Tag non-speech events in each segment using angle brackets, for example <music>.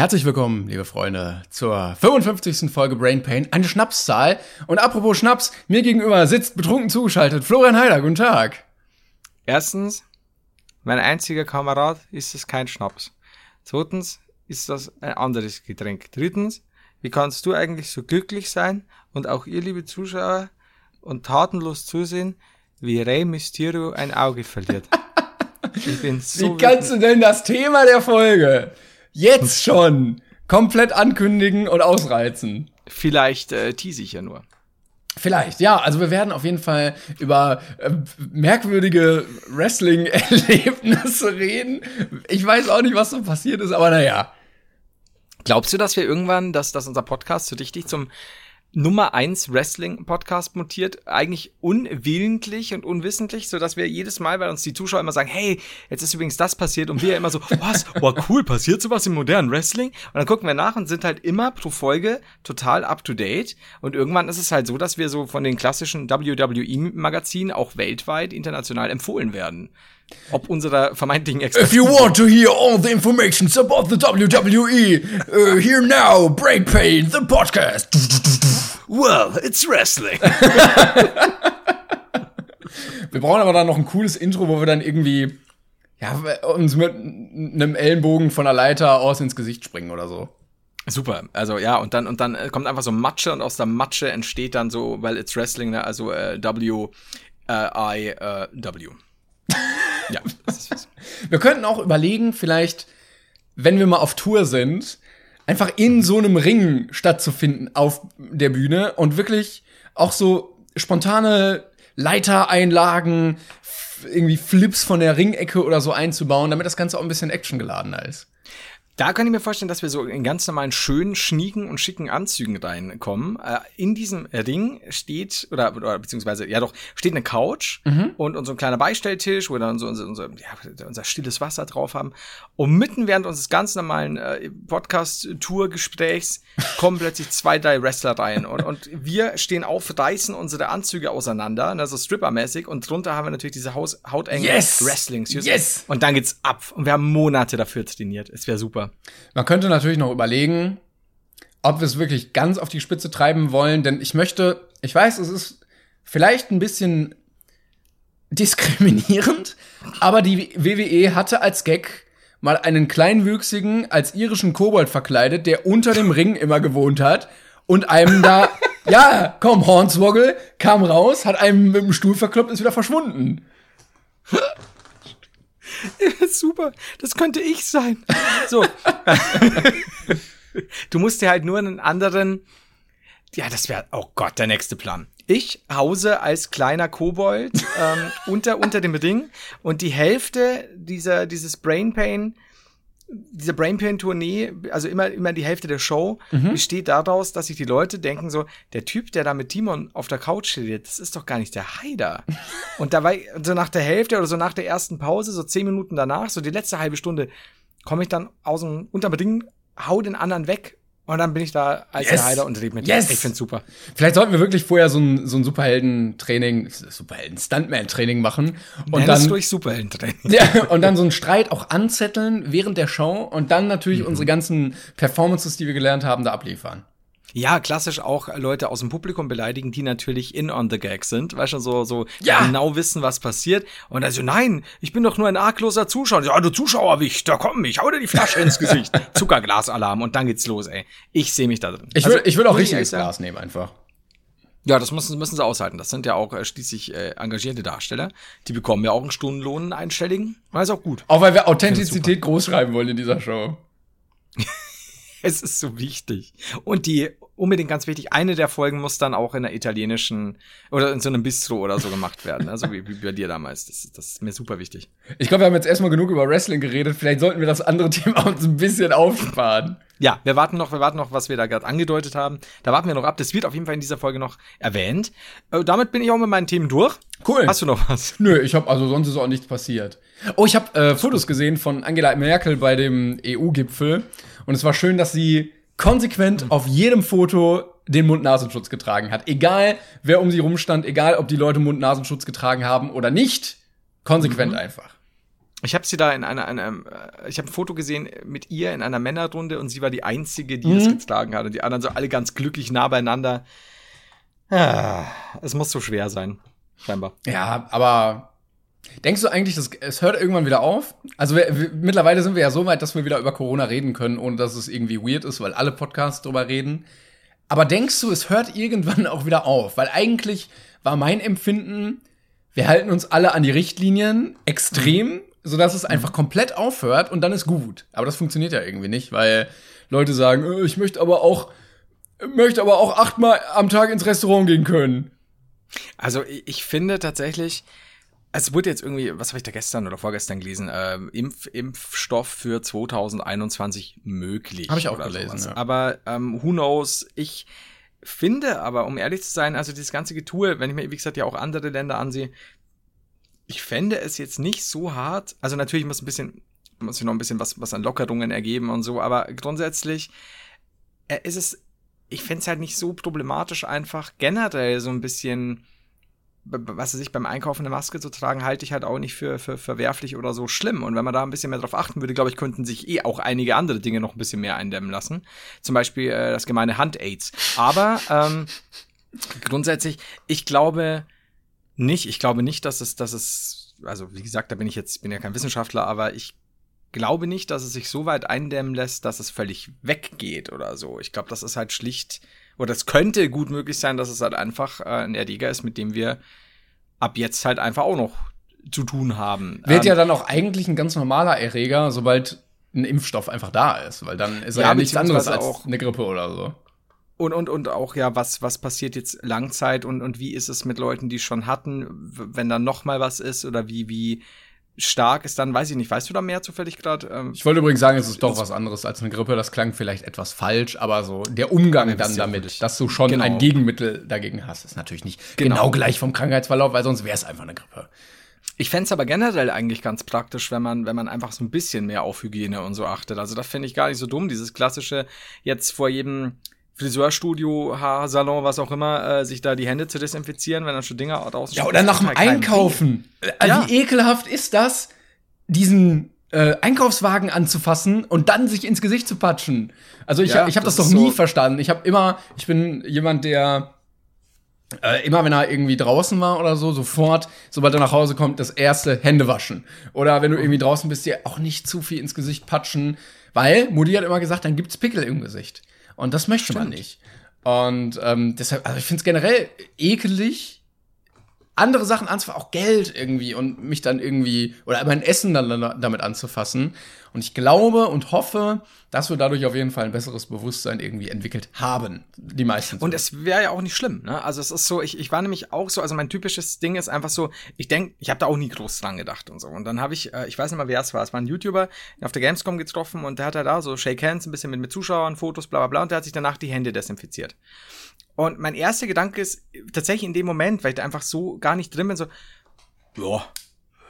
Herzlich willkommen, liebe Freunde, zur 55. Folge Brain Pain, eine Schnapszahl. Und apropos Schnaps, mir gegenüber sitzt betrunken zugeschaltet Florian Heider. Guten Tag. Erstens, mein einziger Kamerad ist es kein Schnaps. Zweitens ist das ein anderes Getränk. Drittens, wie kannst du eigentlich so glücklich sein und auch ihr, liebe Zuschauer, und tatenlos zusehen, wie Rey Mysterio ein Auge verliert? Ich bin <laughs> so wie kannst du denn das Thema der Folge Jetzt schon komplett ankündigen und ausreizen. Vielleicht äh, tease ich ja nur. Vielleicht, ja. Also wir werden auf jeden Fall über äh, merkwürdige Wrestling-Erlebnisse <laughs> reden. Ich weiß auch nicht, was so passiert ist, aber naja. Glaubst du, dass wir irgendwann, dass, dass unser Podcast so richtig zum Nummer eins Wrestling-Podcast mutiert, eigentlich unwillentlich und unwissentlich, so dass wir jedes Mal, weil uns die Zuschauer immer sagen, hey, jetzt ist übrigens das passiert und wir immer so, <laughs> was, oh cool, passiert sowas im modernen Wrestling? Und dann gucken wir nach und sind halt immer pro Folge total up to date. Und irgendwann ist es halt so, dass wir so von den klassischen WWE-Magazinen auch weltweit international empfohlen werden ob unserer vermeintlichen Experten. If you want to hear all the information about the WWE, uh, here now, Brain Pain, the podcast. Well, it's wrestling. <laughs> wir brauchen aber dann noch ein cooles Intro, wo wir dann irgendwie ja, uns mit einem Ellenbogen von der Leiter aus ins Gesicht springen oder so. Super, also ja, und dann und dann äh, kommt einfach so Matsche und aus der Matsche entsteht dann so, weil it's Wrestling, ne, also äh, W äh, I äh, W. <laughs> Ja. wir könnten auch überlegen, vielleicht, wenn wir mal auf Tour sind, einfach in so einem Ring stattzufinden auf der Bühne und wirklich auch so spontane Leitereinlagen, irgendwie Flips von der Ringecke oder so einzubauen, damit das Ganze auch ein bisschen actiongeladener ist. Da kann ich mir vorstellen, dass wir so in ganz normalen schönen, schnieken und schicken Anzügen reinkommen. Äh, in diesem Ring steht, oder, oder beziehungsweise, ja doch, steht eine Couch mhm. und, und so ein kleiner Beistelltisch, wo wir dann so unser, unser, ja, unser stilles Wasser drauf haben. Und mitten während unseres ganz normalen äh, Podcast-Tour-Gesprächs <laughs> kommen plötzlich zwei, drei Wrestler rein. Und, und wir stehen auf, reißen unsere Anzüge auseinander, also Stripper-mäßig. Und drunter haben wir natürlich diese Haus hautengen yes! Wrestlings. Yes! Und dann geht's ab. Und wir haben Monate dafür trainiert. Es wäre super. Man könnte natürlich noch überlegen, ob wir es wirklich ganz auf die Spitze treiben wollen, denn ich möchte, ich weiß, es ist vielleicht ein bisschen diskriminierend, aber die WWE hatte als Gag mal einen kleinwüchsigen als irischen Kobold verkleidet, der unter dem Ring immer gewohnt hat und einem da, <laughs> ja, komm, Hornswoggle kam raus, hat einem mit dem Stuhl verkloppt, ist wieder verschwunden. <laughs> Super, das könnte ich sein. So. du musst dir halt nur einen anderen. Ja, das wäre, oh Gott, der nächste Plan. Ich hause als kleiner Kobold ähm, unter, unter dem Ring und die Hälfte dieser, dieses Brain Pain diese Brainpain-Tournee, also immer, immer die Hälfte der Show, mhm. besteht daraus, dass sich die Leute denken so, der Typ, der da mit Timon auf der Couch steht, das ist doch gar nicht der Haider. <laughs> und dabei, so nach der Hälfte oder so nach der ersten Pause, so zehn Minuten danach, so die letzte halbe Stunde, komme ich dann aus dem Unterbedingen, hau den anderen weg und dann bin ich da als yes. Heiler und rede mit yes. Ich find's super. Vielleicht sollten wir wirklich vorher so ein, so ein Superhelden-Training, Superhelden-Stuntman-Training machen. Und Nenn dann durch Superhelden-Training. Ja, und dann so einen Streit auch anzetteln während der Show und dann natürlich mhm. unsere ganzen Performances, die wir gelernt haben, da abliefern. Ja, klassisch auch Leute aus dem Publikum beleidigen, die natürlich in on the gag sind, weißt du, so, so ja. genau wissen, was passiert. Und also, nein, ich bin doch nur ein argloser Zuschauer. Ja, du Zuschauerwicht, da komm, ich hau dir die Flasche ins Gesicht. <laughs> Zuckerglasalarm und dann geht's los, ey. Ich sehe mich da drin. Ich will, also, ich will auch richtiges Glas nehmen, einfach. Ja, das müssen, müssen sie aushalten. Das sind ja auch äh, schließlich äh, engagierte Darsteller. Die bekommen ja auch einen Stundenlohn, einen einstelligen. War ist auch gut. Auch weil wir Authentizität groß schreiben wollen in dieser Show. <laughs> <laughs> Es ist so wichtig. Und die, unbedingt ganz wichtig, eine der Folgen muss dann auch in der italienischen oder in so einem Bistro oder so gemacht werden. Also wie, wie bei dir damals. Das, das ist mir super wichtig. Ich glaube, wir haben jetzt erstmal genug über Wrestling geredet. Vielleicht sollten wir das andere <laughs> Thema uns ein bisschen aufsparen. Ja, wir warten noch, wir warten noch, was wir da gerade angedeutet haben. Da warten wir noch ab. Das wird auf jeden Fall in dieser Folge noch erwähnt. Äh, damit bin ich auch mit meinen Themen durch. Cool. Hast du noch was? Nö, ich habe also sonst ist auch nichts passiert. Oh, ich habe äh, Fotos gesehen von Angela Merkel bei dem EU-Gipfel und es war schön, dass sie konsequent auf jedem Foto den Mund-Nasenschutz getragen hat. Egal, wer um sie rumstand, egal, ob die Leute Mund-Nasenschutz getragen haben oder nicht, konsequent einfach. Ich habe sie da in einer, einer äh, ich habe ein Foto gesehen mit ihr in einer Männerrunde und sie war die einzige, die Mhm. das getragen hat und die anderen so alle ganz glücklich nah beieinander. Ah, es muss so schwer sein, scheinbar. Ja, aber denkst du eigentlich, dass es hört irgendwann wieder auf? Also wir, wir, mittlerweile sind wir ja so weit, dass wir wieder über Corona reden können, ohne dass es irgendwie weird ist, weil alle Podcasts drüber reden. Aber denkst du, es hört irgendwann <laughs> auch wieder auf? Weil eigentlich war mein Empfinden, wir halten uns alle an die Richtlinien extrem, sodass es einfach komplett aufhört und dann ist gut. Aber das funktioniert ja irgendwie nicht, weil Leute sagen, äh, ich möchte aber auch möchte aber auch achtmal am Tag ins Restaurant gehen können. Also ich finde tatsächlich, es wurde jetzt irgendwie, was habe ich da gestern oder vorgestern gelesen, ähm, Impf, Impfstoff für 2021 möglich. Hab ich auch gelesen, ja. Aber ähm, who knows? Ich finde aber, um ehrlich zu sein, also dieses ganze Getue, wenn ich mir, wie gesagt, ja auch andere Länder ansehe, ich fände es jetzt nicht so hart. Also natürlich muss ein bisschen, muss sich noch ein bisschen was, was an Lockerungen ergeben und so, aber grundsätzlich äh, ist es, ich fände es halt nicht so problematisch, einfach generell so ein bisschen, was weiß ich, beim Einkaufen eine Maske zu tragen, halte ich halt auch nicht für, für verwerflich oder so schlimm. Und wenn man da ein bisschen mehr drauf achten würde, glaube ich, könnten sich eh auch einige andere Dinge noch ein bisschen mehr eindämmen lassen. Zum Beispiel äh, das gemeine Hand-Aids. Aber ähm, grundsätzlich, ich glaube nicht, ich glaube nicht, dass es, dass es, also wie gesagt, da bin ich jetzt, bin ja kein Wissenschaftler, aber ich glaube nicht, dass es sich so weit eindämmen lässt, dass es völlig weggeht oder so. Ich glaube, das ist halt schlicht, oder es könnte gut möglich sein, dass es halt einfach äh, ein Erreger ist, mit dem wir ab jetzt halt einfach auch noch zu tun haben. Wird Ähm, ja dann auch eigentlich ein ganz normaler Erreger, sobald ein Impfstoff einfach da ist, weil dann ist er Ja, ja, nichts anderes als auch- eine Grippe oder so. Und, und, und auch, ja, was, was passiert jetzt Langzeit und, und wie ist es mit Leuten, die schon hatten, wenn dann noch mal was ist oder wie, wie stark ist dann, weiß ich nicht, weißt du da mehr zufällig gerade? Ähm, Ich wollte übrigens sagen, es ist doch was anderes als eine Grippe. Das klang vielleicht etwas falsch, aber so der Umgang dann damit, wirklich. dass du schon Genau. ein Gegenmittel dagegen hast, ist natürlich nicht Genau. genau, gleich vom Krankheitsverlauf, weil sonst wäre es einfach eine Grippe. Ich fänd's aber generell eigentlich ganz praktisch, wenn man, wenn man einfach so ein bisschen mehr auf Hygiene und so achtet. Also das finde ich gar nicht so dumm, dieses klassische jetzt vor jedem Friseurstudio, Haarsalon, was auch immer, äh, sich da die Hände zu desinfizieren, wenn dann schon Dinger draußen Ja, oder nach dem Einkaufen. Äh, Ja. Wie ekelhaft ist das, diesen äh, Einkaufswagen anzufassen und dann sich ins Gesicht zu patschen? Also ich, Ja, ich habe das, das doch ist nie so- verstanden. Ich habe immer, ich bin jemand, der äh, immer wenn er irgendwie draußen war oder so, sofort, sobald er nach Hause kommt, das erste Hände waschen. Oder wenn du irgendwie draußen bist, dir auch nicht zu viel ins Gesicht patschen, weil Mutti hat immer gesagt, dann gibt's Pickel im Gesicht. Und das möchte man Stimmt. nicht. Und ähm, deshalb, also ich finde es generell ekelig, andere Sachen anzufassen, auch Geld irgendwie und mich dann irgendwie oder mein Essen dann da- damit anzufassen. Und ich glaube und hoffe, dass wir dadurch auf jeden Fall ein besseres Bewusstsein irgendwie entwickelt haben. Die meisten. Und es wäre ja auch nicht schlimm, ne? Also es ist so, ich, ich war nämlich auch so, also mein typisches Ding ist einfach so, ich denk, ich habe da auch nie groß dran gedacht und so. Und dann habe ich, äh, ich weiß nicht mal, wer es war, es war ein YouTuber, auf der Gamescom getroffen und der hat da da so Shake Hands, ein bisschen mit, mit Zuschauern, Fotos, bla bla bla, und der hat sich danach die Hände desinfiziert. Und mein erster Gedanke ist tatsächlich in dem Moment, weil ich da einfach so gar nicht drin bin, so, ja,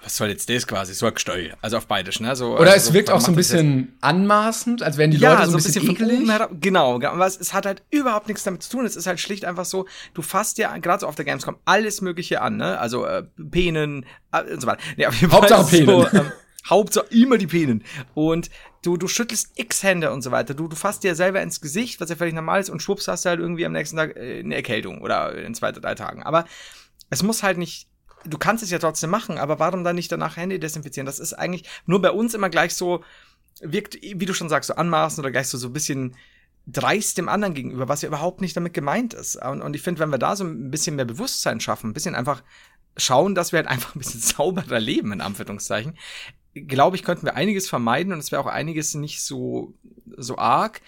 was soll jetzt das quasi? So ein Gestell. Also auf beides, ne? So, Oder also es wirkt auch so ein bisschen anmaßend, als wären die Leute so ein bisschen, von ekelig. Genau, ge- aber es, es hat halt überhaupt nichts damit zu tun. Es ist halt schlicht einfach so, du fasst ja gerade so auf der Gamescom alles Mögliche an, ne? Also äh, Penen äh, und so weiter. Nee, Hauptsache es So, Penen. ähm, Hauptsache immer die Penen. Und du, du schüttelst x Hände und so weiter. Du, du fasst dir selber ins Gesicht, was ja völlig normal ist, und schwupps hast du halt irgendwie am nächsten Tag äh, eine Erkältung oder in zwei, drei Tagen. Aber es muss halt nicht. Du kannst es ja trotzdem machen, aber warum dann nicht danach Hände desinfizieren? Das ist eigentlich nur bei uns immer gleich so, wirkt, wie du schon sagst, so anmaßend oder gleich so, so ein bisschen dreist dem anderen gegenüber, was ja überhaupt nicht damit gemeint ist. Und, und ich finde, wenn wir da so ein bisschen mehr Bewusstsein schaffen, ein bisschen einfach schauen, dass wir halt einfach ein bisschen <laughs> sauberer leben, in Anführungszeichen, glaube ich, könnten wir einiges vermeiden und es wäre auch einiges nicht so, so arg.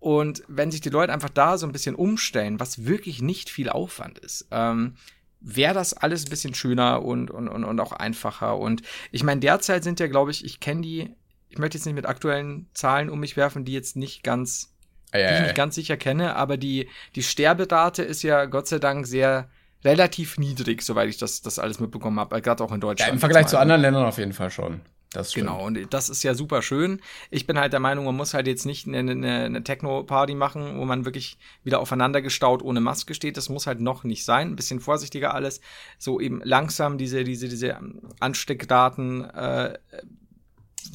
Und wenn sich die Leute einfach da so ein bisschen umstellen, was wirklich nicht viel Aufwand ist, ähm, wäre das alles ein bisschen schöner und, und, und, und auch einfacher. Und ich meine, derzeit sind ja, glaube ich, ich kenne die, ich möchte jetzt nicht mit aktuellen Zahlen um mich werfen, die jetzt nicht ganz, Ei, ei, die ich ei. nicht ganz sicher kenne, aber die, die Sterberate ist ja Gott sei Dank sehr relativ niedrig, soweit ich das, das alles mitbekommen habe, gerade auch in Ja, Deutschland. im Vergleich zu anderen Ländern auf jeden Fall schon. Das stimmt. Genau, und das ist ja super schön. Ich bin halt der Meinung, man muss halt jetzt nicht eine, eine, eine Techno-Party machen, wo man wirklich wieder aufeinander gestaut ohne Maske steht. Das muss halt noch nicht sein. Ein bisschen vorsichtiger alles. So eben langsam diese, diese, diese Ansteckdaten äh,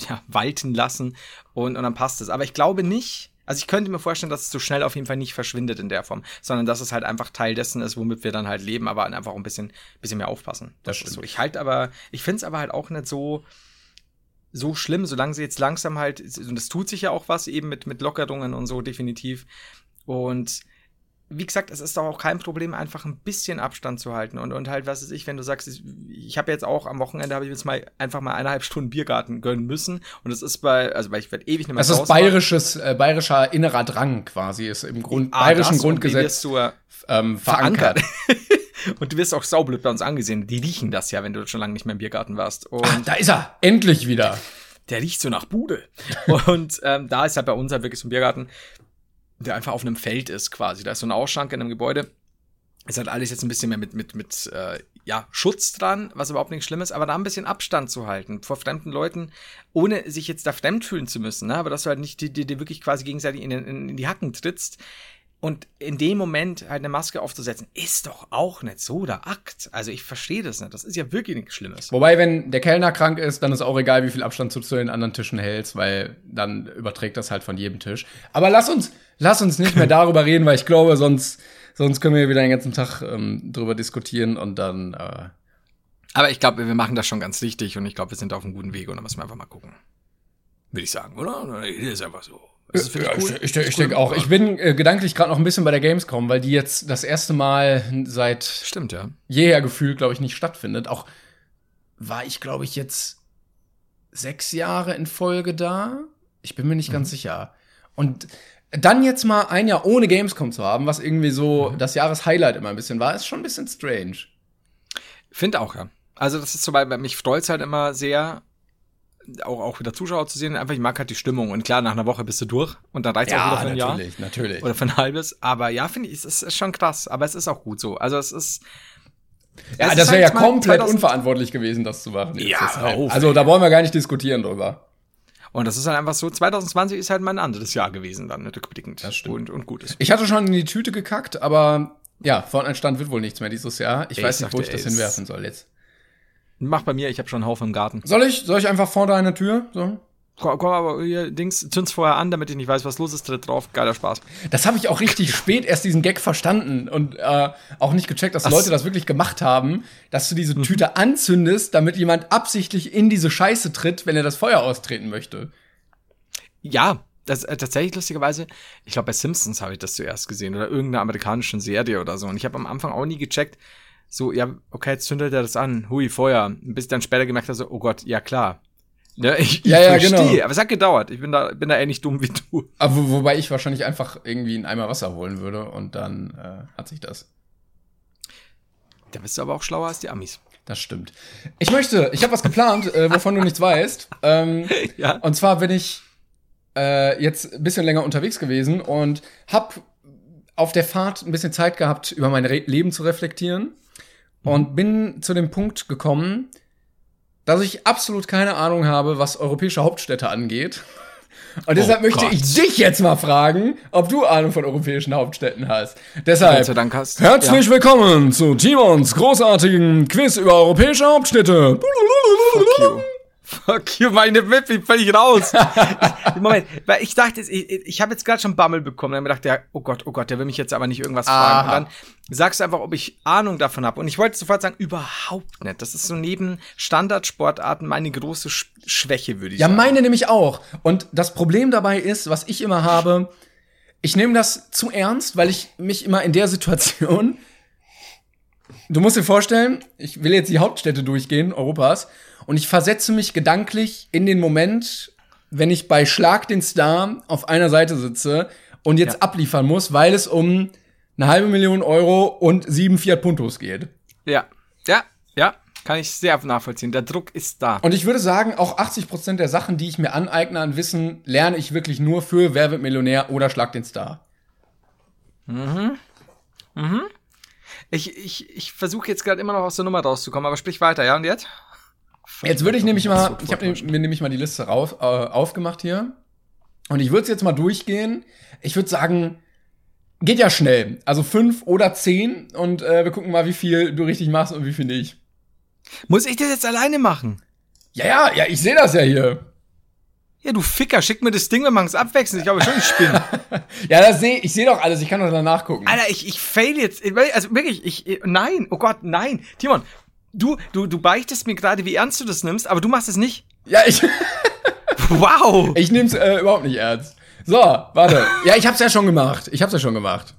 ja, walten lassen und, und dann passt es. Aber ich glaube nicht, also ich könnte mir vorstellen, dass es so schnell auf jeden Fall nicht verschwindet in der Form, sondern dass es halt einfach Teil dessen ist, womit wir dann halt leben, aber einfach ein bisschen, bisschen mehr aufpassen. Das ist stimmt. so. Ich halt aber, ich finde es aber halt auch nicht so, so schlimm, solange sie jetzt langsam halt, und es tut sich ja auch was eben mit, mit Lockerungen und so definitiv. Und wie gesagt, es ist doch auch kein Problem, einfach ein bisschen Abstand zu halten. Und, und halt, was ist ich, wenn du sagst, ich, habe jetzt auch am Wochenende, habe ich jetzt mal einfach mal eineinhalb Stunden Biergarten gönnen müssen. Und es ist bei, also weil ich werde ewig nicht mehr Das ist bayerisches, äh, bayerischer innerer Drang quasi, ist im Grund, Ah, bayerischen Grundgesetz du, äh, ähm, verankert. <laughs> und du wirst auch saublöd bei uns angesehen. Die riechen das ja, wenn du schon lange nicht mehr im Biergarten warst. Und Ah, da ist er, endlich wieder. der riecht so nach Bude. <laughs> und ähm, da ist halt bei uns halt wirklich so ein Biergarten, der einfach auf einem Feld ist quasi. Da ist so ein Ausschank in einem Gebäude. Ist halt alles jetzt ein bisschen mehr mit, mit, mit äh, ja, Schutz dran, was überhaupt nichts Schlimmes, aber da ein bisschen Abstand zu halten vor fremden Leuten, ohne sich jetzt da fremd fühlen zu müssen, ne? aber dass du halt nicht dir dir wirklich quasi gegenseitig in, in, in die Hacken trittst. Und in dem Moment halt eine Maske aufzusetzen, ist doch auch nicht so der Akt. Also ich verstehe das nicht. Das ist ja wirklich nichts Schlimmes. Wobei, wenn der Kellner krank ist, dann ist auch egal, wie viel Abstand du zu den anderen Tischen hältst, weil dann überträgt das halt von jedem Tisch. Aber lass uns, lass uns nicht mehr <laughs> darüber reden, weil ich glaube, sonst, sonst können wir wieder den ganzen Tag ähm, drüber diskutieren und dann, äh, Aber ich glaube, wir machen das schon ganz richtig und ich glaube, wir sind auf einem guten Weg und da müssen wir einfach mal gucken. Würde ich sagen, oder? Oder ist einfach so. Das ja, finde ich, cool. ich, ich, ich denke auch. Ich bin äh, gedanklich gerade noch ein bisschen bei der Gamescom, weil die jetzt das erste Mal seit Stimmt, ja. jeher gefühlt, glaube ich, nicht stattfindet. Auch war ich, glaube ich, jetzt sechs Jahre in Folge da. Ich bin mir nicht ganz sicher. Und dann jetzt mal ein Jahr ohne Gamescom zu haben, was irgendwie so das Jahreshighlight immer ein bisschen war, ist schon ein bisschen strange. Finde auch, ja. Also das ist so, weil mich freut's halt immer sehr, auch, auch wieder Zuschauer zu sehen. Einfach, ich mag halt die Stimmung. Und klar, nach einer Woche bist du durch und dann reicht's auch wieder für ein Jahr. natürlich, natürlich. Oder für ein halbes. Aber ja, finde ich, es ist, ist schon krass. Aber es ist auch gut so. Also es ist. ja, es das wäre halt ja komplett 2000 unverantwortlich gewesen, das zu machen. Ja, halt- auf, also da wollen wir gar nicht diskutieren drüber. Und das ist halt einfach so, 2020 ist halt mal ein anderes Jahr gewesen dann, rückblickend. Das stimmt. Und, und gut ist. Ich hatte schon in die Tüte gekackt, aber ja, Fortnite-Stand wird wohl nichts mehr dieses Jahr. Ich Ey, weiß ich nicht, wo ich das hinwerfen soll jetzt. Mach bei mir, ich habe schon einen Haufen im Garten. Soll ich, soll ich einfach vor deiner Tür? So? Komm, komm aber hier, Dings, zünd's vorher an, damit ich nicht weiß, was los ist, tritt drauf. Geiler Spaß. Das habe ich auch richtig spät erst diesen Gag verstanden und äh, auch nicht gecheckt, dass Ach Leute das wirklich gemacht haben, dass du diese Tüte anzündest, damit jemand absichtlich in diese Scheiße tritt, wenn er das Feuer austreten möchte. Ja, das äh, tatsächlich lustigerweise, ich glaube bei Simpsons habe ich das zuerst gesehen oder irgendeiner amerikanischen Serie oder so. Und ich habe am Anfang auch nie gecheckt, so, ja, okay, jetzt zündet er das an, hui, Feuer. Bis ich dann später gemerkt habe, so, oh Gott, ja klar. Ne, ich, Ja, ich ja, verstehe, genau. aber es hat gedauert. Ich bin da, bin da ähnlich dumm wie du. Aber wo, wobei ich wahrscheinlich einfach irgendwie einen Eimer Wasser holen würde und dann äh, hat sich das. Da bist du aber auch schlauer als die Amis. Das stimmt. Ich möchte, ich habe was geplant, äh, wovon du nichts weißt. Ähm, <laughs> Ja. Und zwar bin ich äh, jetzt ein bisschen länger unterwegs gewesen und hab auf der Fahrt ein bisschen Zeit gehabt, über mein Re Leben zu reflektieren. Und bin zu dem Punkt gekommen, dass ich absolut keine Ahnung habe, was europäische Hauptstädte angeht. Und deshalb Oh möchte Gott. ich dich jetzt mal fragen, ob du Ahnung von europäischen Hauptstädten hast. Deshalb, herzlich willkommen zu Timons großartigen Quiz über europäische Hauptstädte. Fuck you. Fuck you, meine Wippi, völlig raus. ich, <laughs> Moment, weil ich dachte, jetzt, ich, ich habe jetzt gerade schon Bammel bekommen. Dann hab ich gedacht, ja, oh Gott, oh Gott, der will mich jetzt aber nicht irgendwas fragen. Aha. Und dann sagst du einfach, ob ich Ahnung davon habe. Und ich wollte sofort sagen, überhaupt nicht. Das ist so neben Standardsportarten meine große Sch Schwäche, würde ich Ja, sagen. meine nämlich auch. Und das Problem dabei ist, was ich immer habe, ich nehme das zu ernst, weil ich mich immer in der Situation. Du musst dir vorstellen, ich will jetzt die Hauptstädte durchgehen, Europas, und ich versetze mich gedanklich in den Moment, wenn ich bei Schlag den Star auf einer Seite sitze und jetzt Ja. abliefern muss, weil es um eine halbe Million Euro und sieben Fiat Puntos geht. Ja, ja, ja, kann ich sehr nachvollziehen. Der Druck ist da. Und ich würde sagen, auch 80% der Sachen, die ich mir aneigne an Wissen, lerne ich wirklich nur für Wer wird Millionär oder Schlag den Star. Ich, ich, ich versuche jetzt gerade immer noch aus der Nummer rauszukommen, aber sprich weiter, ja? Und jetzt? Jetzt würde ich nämlich mal, ich habe mir nämlich mal die Liste rauf, äh, aufgemacht hier. Und ich würde es jetzt mal durchgehen. Ich würde sagen, geht ja schnell. Also fünf oder zehn und äh, wir gucken mal, wie viel du richtig machst und wie viel nicht. Muss ich das jetzt alleine machen? Ja, ja, ja, ich sehe das ja hier. Ja, du Ficker, schick mir das Ding, wir machen es abwechselnd. Ich glaube schon, ich spinne. <laughs> Ja, das seh, ich sehe doch alles, ich kann doch danach gucken. Alter, ich, ich fail jetzt. Also wirklich, ich. Nein, oh Gott, nein. Timon, du, du, du beichtest mir gerade, wie ernst du das nimmst, aber du machst es nicht. Ja, ich, <laughs> Wow! ich nehm's äh, überhaupt nicht ernst. So, warte. Ja, ich hab's ja schon gemacht. Ich hab's ja schon gemacht.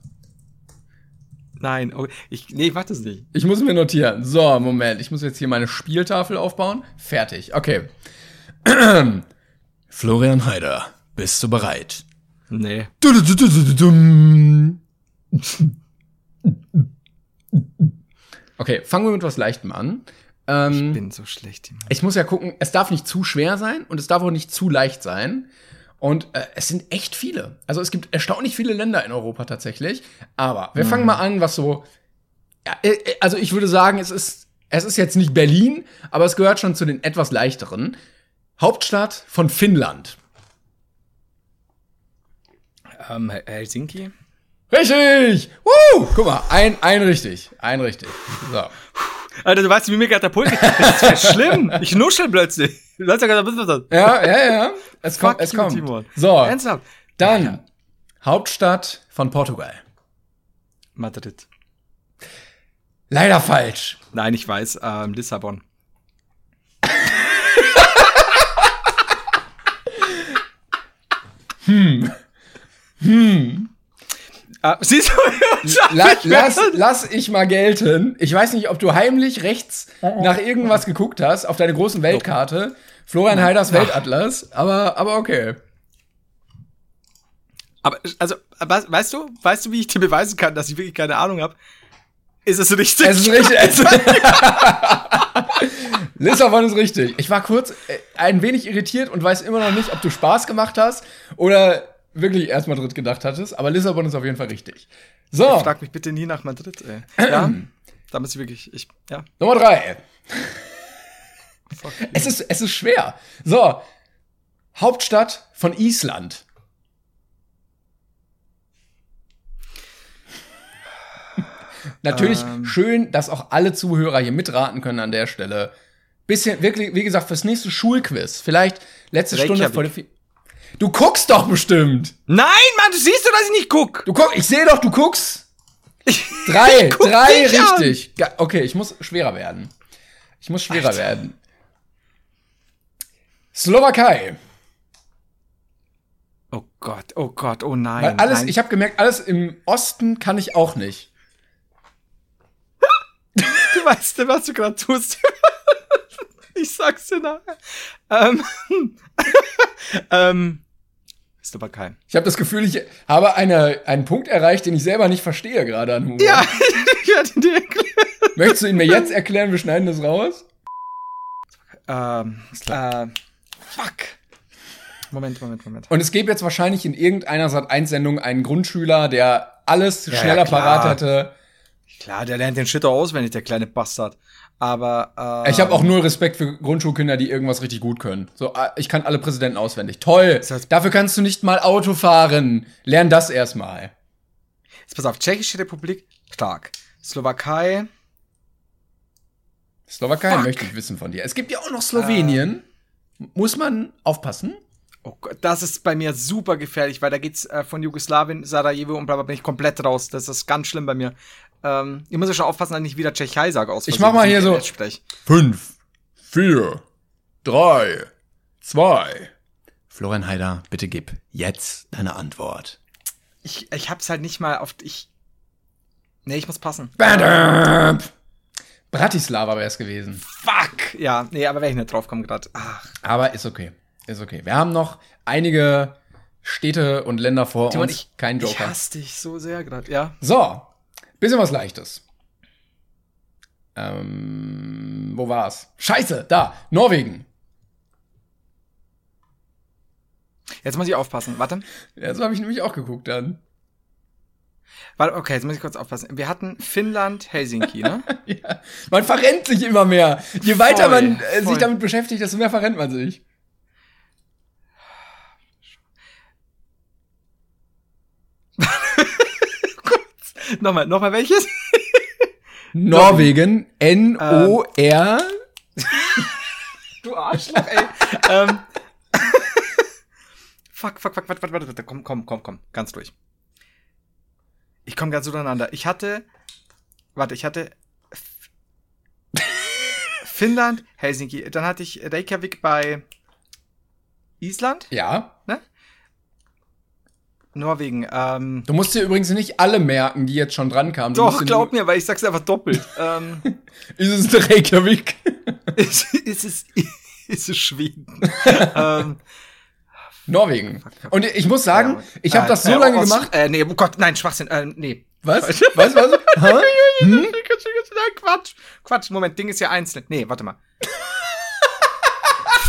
Nein, oh, ich, nee, ich mach das nicht. Ich muss mir notieren. So, Moment. Ich muss jetzt hier meine Spieltafel aufbauen. Fertig. Okay. <clears throat> Florian Heider, bist du bereit? Nee. Okay, fangen wir mit was Leichtem an. Ich Ähm, bin so schlecht, Timon. ich muss ja gucken, es darf nicht zu schwer sein und es darf auch nicht zu leicht sein. Und äh, es sind echt viele. Also es gibt erstaunlich viele Länder in Europa tatsächlich. Aber wir fangen mal an, was so. Ja, äh, äh, also ich würde sagen, es ist, es ist jetzt nicht Berlin, aber es gehört schon zu den etwas leichteren. Hauptstadt von Finnland. Ähm, Helsinki? Richtig! Woo! Guck mal, ein, ein richtig. Ein richtig. So. Alter, du weißt, wie mir gerade der Puls geht. Das ist ja schlimm. Ich nuschel plötzlich. Du hast ja gesagt? Ja, ja, ja. Es kommt, Fuck es you, kommt. Timon. So, Ernsthaft? dann Hauptstadt von Portugal. Madrid. Leider falsch. Nein, ich weiß, ähm, Lissabon. hm. Hm. Äh, <laughs> siehst du, La lass, lass ich mal gelten. Ich weiß nicht, ob du heimlich rechts nach irgendwas geguckt hast auf deine großen Weltkarte. Florian Heiders Weltatlas, aber, aber okay. Aber, also, we- weißt du, weißt du, wie ich dir beweisen kann, dass ich wirklich keine Ahnung habe? Ist es richtig? Es ist richtig. <laughs> Es <laughs> Lissabon ist richtig. Ich war kurz äh, ein wenig irritiert und weiß immer noch nicht, ob du Spaß gemacht hast oder wirklich erst Madrid gedacht hattest, aber Lissabon ist auf jeden Fall richtig. So, Frag mich bitte nie nach Madrid, ey. Ja? <clears throat> Da muss ich wirklich, ich, ja. Nummer drei. <laughs> Es ist, es ist schwer. So, Hauptstadt von Island. <sighs> Natürlich Ähm. schön, dass auch alle Zuhörer hier mitraten können an der Stelle. Bisschen, wirklich, wie gesagt, fürs nächste Schulquiz. Vielleicht letzte Stunde Reykjavik. vor der Fi Du guckst doch bestimmt. Nein, Mann, du siehst du, dass ich nicht guck? Du guck, ich sehe doch, du guckst. <laughs> Drei, <laughs> guck drei an. richtig. Ge- Okay, ich muss schwerer werden. Ich muss schwerer Alter. werden. Slowakei. Oh Gott, oh Gott, oh nein. Weil alles, nein. ich habe gemerkt, alles im Osten kann ich auch nicht. <laughs> Du weißt, was du gerade tust. <laughs> ich sag's dir nachher. Ähm, <laughs> ähm, Slowakei. Ich habe das Gefühl, ich habe eine, einen Punkt erreicht, den ich selber nicht verstehe gerade an Humor. Ja, <laughs> ich werde dir erklären. Möchtest du ihn mir jetzt erklären? Wir schneiden das raus. Ähm, äh, fuck. Moment, Moment, Moment. Und es gäbe jetzt wahrscheinlich in irgendeiner Sat1-Sendung einen Grundschüler, der alles Ja, schneller ja, parat hätte. Klar, der lernt den Shit auswendig, der kleine Bastard. Aber, äh, Ich habe auch null Respekt für Grundschulkinder, die irgendwas richtig gut können. So, ah, ich kann alle Präsidenten auswendig. Toll. Das- Dafür kannst du nicht mal Auto fahren. Lern das erstmal. Jetzt pass auf, Tschechische Republik, stark. Slowakei, Slowakei Fuck. möchte ich wissen von dir. Es gibt ja auch noch Slowenien. Muss man aufpassen? oh Gott, das ist bei mir super gefährlich, weil da geht's äh, von Jugoslawien, Sarajevo und bla bla bin ich komplett raus. Das ist ganz schlimm bei mir. Ähm, ich muss ja schon aufpassen, dass ich nicht wieder Tschechei sage aus Ich mach mal hier so-. Fünf, vier, drei, zwei. Florian Heider, bitte gib jetzt deine Antwort. Ich, ich hab's halt nicht mal auf. Ich. Nee, ich muss passen. Badab. Bratislava wäre es gewesen. Fuck! Ja, nee, aber wäre ich nicht drauf kommen gerade. Ach. Aber ist okay. Ist okay. Wir haben noch einige Städte und Länder vor Timon, uns. ich, Kein ich Joker. hasse dich so sehr gerade. Ja. So, bisschen was Leichtes. Ähm, wo war's? Scheiße, da, Norwegen. Jetzt muss ich aufpassen. Warte. Ja, so habe ich nämlich auch geguckt dann. Warte, okay, jetzt muss ich kurz aufpassen. Wir hatten Finnland, Helsinki, ne? <laughs> Ja, man verrennt sich immer mehr. Je weiter Voll, man äh, sich damit beschäftigt, desto mehr verrennt man sich. <laughs> nochmal, nochmal welches? <laughs> Norwegen, N-O-R. <laughs> Du Arschloch, ey. ähm. fuck, fuck, fuck, warte, warte, warte, komm, komm, komm, komm, ganz durch. Ich komme ganz durcheinander. Ich hatte, warte, ich hatte Finnland, Helsinki, dann hatte ich Reykjavik bei Island, Ja. Norwegen, ähm, Du musst dir übrigens nicht alle merken, die jetzt schon dran kamen. Du doch, glaub mir, weil ich sag's einfach doppelt. ähm, Ist es Reykjavik? ist, ist es, ist es Schweden? ähm, Norwegen. Und ich muss sagen, Ja, ich habe äh, das so äh, lange aus- gemacht. Äh, nee, oh Gott, nein, Schwachsinn, äh, nee. Was? Was, was? Hä? Hm? Nein, Quatsch. Quatsch, Moment, Ding ist ja einzeln. Nee, warte mal.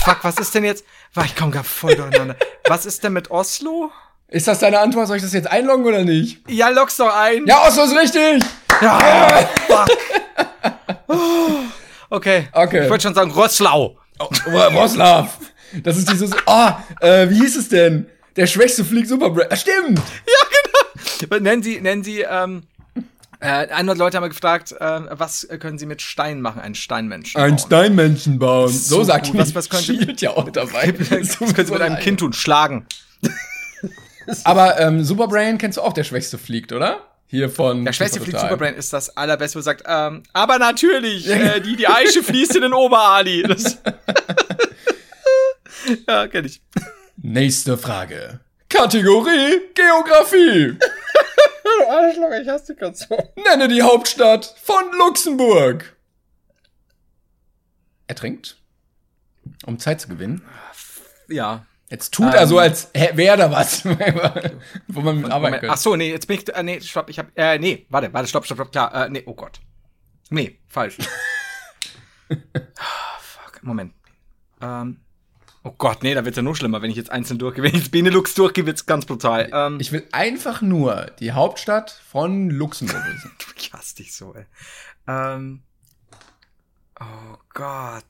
Fuck, was ist denn jetzt? Ich komm grad voll durcheinander. Was ist denn mit Oslo? Ist das deine Antwort? Soll ich das jetzt einloggen oder nicht? Ja, lock's doch ein. Ja, Oslo ist richtig! Ja, fuck. <laughs> Okay. Okay. Ich wollte schon sagen, Roslau. Oh. Das ist dieses, oh, äh, wie hieß es denn? Der schwächste fliegt Superbrand. Ah, stimmt! Nennen Sie, nennen Sie, ähm, äh, 100 Leute haben gefragt, ähm, was können Sie mit Stein machen? Einen Steinmenschen. Ein. Steinmenschen bauen. So, So sagt man. Was- was könnte- <laughs> Shield ja auch dabei. <laughs> Was können Sie mit einem Kind tun? Schlagen. <laughs> Aber ähm, Superbrain kennst du auch, der schwächste fliegt, oder? Hier von. Der schwächste TV Flieg Total. Superbrain ist das allerbeste, wo er sagt, ähm, aber natürlich, äh, die, die Eiche <laughs> fließt in den Oberali. Das <laughs> ja, kenn ich. Nächste Frage. Kategorie Geografie. Arschloch, ich hasse dich ganz so. Nenne die Hauptstadt von Luxemburg. Er trinkt, um Zeit zu gewinnen. Ja. Jetzt tut Ähm. er so, als wäre da was, <laughs> wo man mit arbeiten könnte. Ach so, nee, jetzt bin ich, äh, nee, stopp, ich hab, äh, nee, warte, warte, stopp, stopp, stopp, klar, äh, nee, oh Gott. Nee, falsch. <laughs> Ah, Fuck, Moment. Ähm, oh Gott, nee, da wird's ja nur schlimmer, wenn ich jetzt einzeln durchgehe. Wenn ich jetzt Benelux durchgehe, wird's ganz brutal. Ähm, Ich will einfach nur die Hauptstadt von Luxemburg <laughs> wissen. Ich hasse dich so, ey. Ähm. Oh Gott.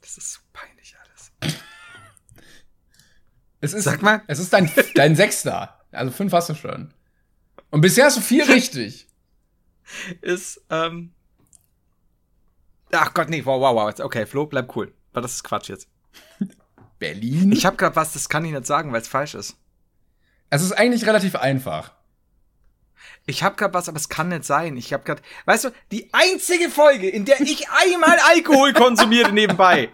Das ist so peinlich alles. Es ist, Sag mal. Es ist dein, <laughs> dein Sechster. Also fünf hast du schon. Und bisher hast du vier <laughs> richtig. Ist, ähm. Ach Gott, nee, wow, wow, wow. Okay, Flo, bleib cool. Weil das ist Quatsch jetzt. <laughs> Berlin. Ich hab grad was, das kann ich nicht sagen, weil es falsch ist. es ist eigentlich relativ einfach. Ich hab grad was, aber es kann nicht sein. Ich hab grad, weißt du, die einzige Folge, in der ich einmal Alkohol konsumiere nebenbei.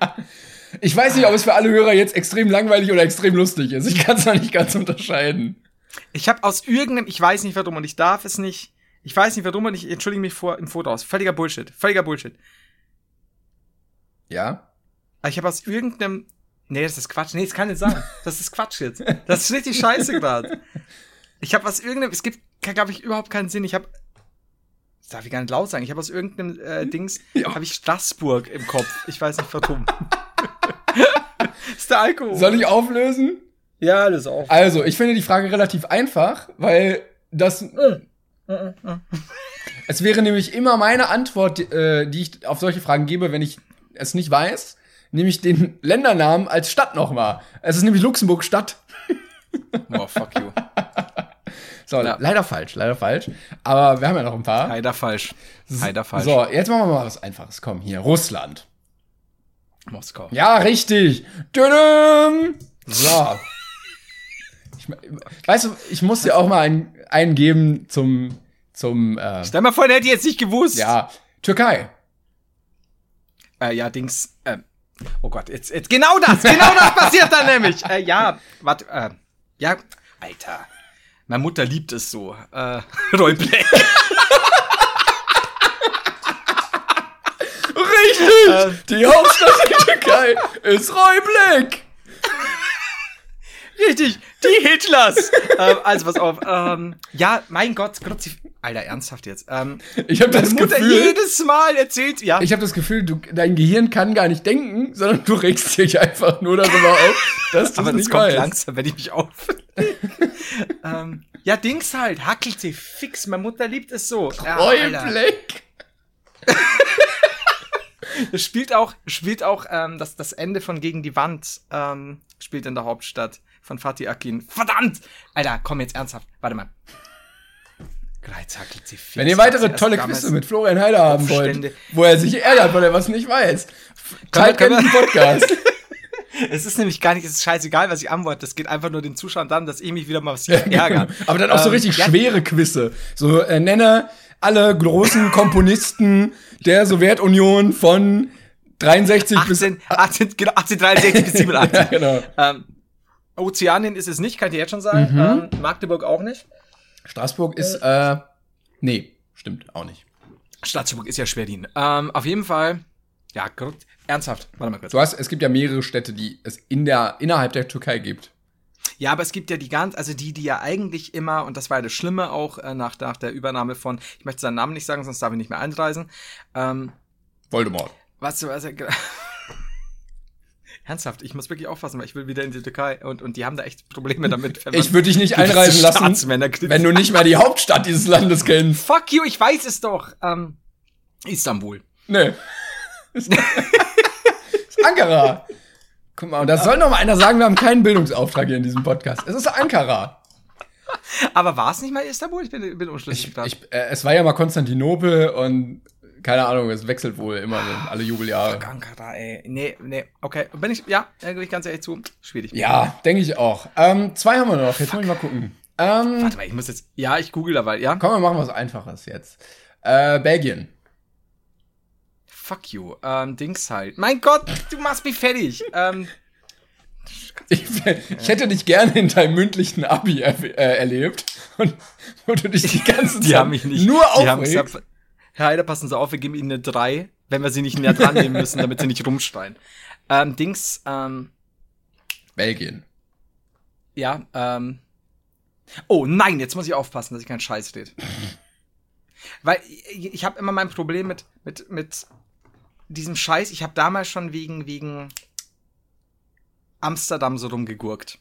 Ich weiß nicht, ob es für alle Hörer jetzt extrem langweilig oder extrem lustig ist. Ich kann es noch nicht ganz unterscheiden. Ich habe aus irgendeinem, ich weiß nicht warum und ich darf es nicht, ich weiß nicht warum und ich entschuldige mich vor im Voraus. Völliger Bullshit, völliger Bullshit. Ja? Ich habe aus irgendeinem, nee, das ist Quatsch, nee, das kann nicht sein. Das ist Quatsch jetzt. Das ist richtig scheiße gerade. Ich habe aus irgendeinem, es gibt, glaube ich, überhaupt keinen Sinn. Ich habe, das darf ich gar nicht laut sagen, ich habe aus irgendeinem äh, <laughs> Dings, Ja. habe ich Straßburg im Kopf. Ich weiß nicht warum. Der Alkohol. Soll ich auflösen? ja, das auch. Also, ich finde die Frage relativ einfach, weil das. Es wäre nämlich immer meine Antwort, äh, die ich auf solche Fragen gebe, wenn ich es nicht weiß, nämlich den Ländernamen als Stadt nochmal. Es ist nämlich Luxemburg Stadt. Oh, fuck you. So, Ja. leider falsch, leider falsch. Aber wir haben ja noch ein paar. Heider falsch. Heider falsch. So, jetzt machen wir mal was Einfaches. Komm, hier, Russland. Moskau. Ja, richtig. Tüdüm. So. Ich, weißt du, ich muss dir auch mal einen, einen geben zum, zum, äh, Stell mal vor, der hätte jetzt nicht gewusst. ja, Türkei. Äh, ja, Dings. Äh, oh Gott, jetzt, jetzt genau das, genau das <laughs> passiert dann nämlich. Äh, ja, warte, äh, ja, Alter. Meine Mutter liebt es so. Äh, <laughs> Roleplay. Richtig! Äh. Die Hauptstadt der Türkei ist Reublick. Richtig, die Hitlers. <laughs> ähm, also pass auf. Ähm, ja, mein Gott, Grutzi. Alter, ernsthaft jetzt. Ähm, Ich habe das Mutter Gefühl, jedes Mal erzählt, ja. ich habe das Gefühl, du, dein Gehirn kann gar nicht denken, sondern du regst dich einfach nur darüber auf, dass du aber das nicht kommt weißt. langsam, wenn ich mich auf. <laughs> ähm, ja, Dings halt, hackelt sie fix. Meine Mutter liebt es so. Ja, Alter. Rollblick. <laughs> <laughs> Es spielt auch, spielt auch ähm, das, das Ende von Gegen die Wand ähm, spielt in der Hauptstadt von Fatih Akin. Verdammt! Alter, komm jetzt ernsthaft. Warte mal. Wenn ihr weitere tolle Quizze mit Florian Heider haben wollt, wo er sich ärgert, weil er was nicht weiß, teilt gerne den Podcast. <laughs> Es ist nämlich gar nicht, es ist scheißegal, was ich antworte. Es geht einfach nur den Zuschauern dann, dass ich mich wieder mal was ärgere. Aber dann auch so Ähm, richtig ja, schwere Quizze. So, äh, nenne alle großen Komponisten der Sowjetunion von 63 bis 18, 18, genau, 1863 bis 87. <laughs> Ja, genau. ähm, Ozeanien ist es nicht, kann ich dir jetzt schon sagen. Mhm. Ähm, Magdeburg auch nicht. Straßburg ist, äh, nee, stimmt, auch nicht. Straßburg ist ja Schwerin. Ähm, auf jeden Fall, ja, ernsthaft, warte mal kurz. Du hast, es gibt ja mehrere Städte, die es in der, innerhalb der Türkei gibt. Ja, aber es gibt ja die ganz, also die, die ja eigentlich immer, und das war ja das Schlimme auch äh, nach, nach der Übernahme von, ich möchte seinen Namen nicht sagen, sonst darf ich nicht mehr einreisen. Ähm, Voldemort. was, was er, <laughs> Ernsthaft, ich muss wirklich aufpassen, weil ich will wieder in die Türkei und, und die haben da echt Probleme damit. Ich würde dich nicht einreisen lassen, wenn du nicht mal die Hauptstadt dieses Landes kennst. Fuck you, ich weiß es doch. Ähm, Istanbul. Nee. <laughs> <laughs> Ankara. Guck mal, und das soll noch mal einer sagen, wir haben keinen Bildungsauftrag hier in diesem Podcast. Es ist Ankara. Aber war es nicht mal Istanbul? Ich bin, bin unschlüssig Ich, ich, äh, es war ja mal Konstantinopel und keine Ahnung, es wechselt wohl immer so alle Jubeljahre. Ankara, ey. Nee, nee, okay. Bin ich, ja, da gebe ich ganz ehrlich zu. Schwierig. Ja, denke ich auch. Ähm, zwei haben wir noch. Jetzt muss ich mal gucken. Ähm, Warte mal, ich muss jetzt, ja, ich google dabei, ja? komm, wir machen was Einfaches jetzt. Äh, Belgien. Fuck you. Ähm, Dings halt. Mein Gott, du machst mich fertig. ähm, Ich, ich hätte dich gerne in deinem mündlichen Abi er, äh, erlebt. Und wo du dich die ganze Zeit <laughs> die haben mich nicht. nur die haben aufregst. gesagt, Herr Heider, passen Sie auf, wir geben Ihnen eine 3, wenn wir sie nicht näher dran nehmen müssen, damit sie nicht rumschreien. Ähm, Dings, ähm, Belgien. ja, ähm. Oh nein, jetzt muss ich aufpassen, dass ich keinen Scheiß rede. <laughs> Weil ich, ich habe immer mein Problem mit, mit, mit diesem Scheiß. Ich habe damals schon wegen, wegen Amsterdam so rumgegurkt.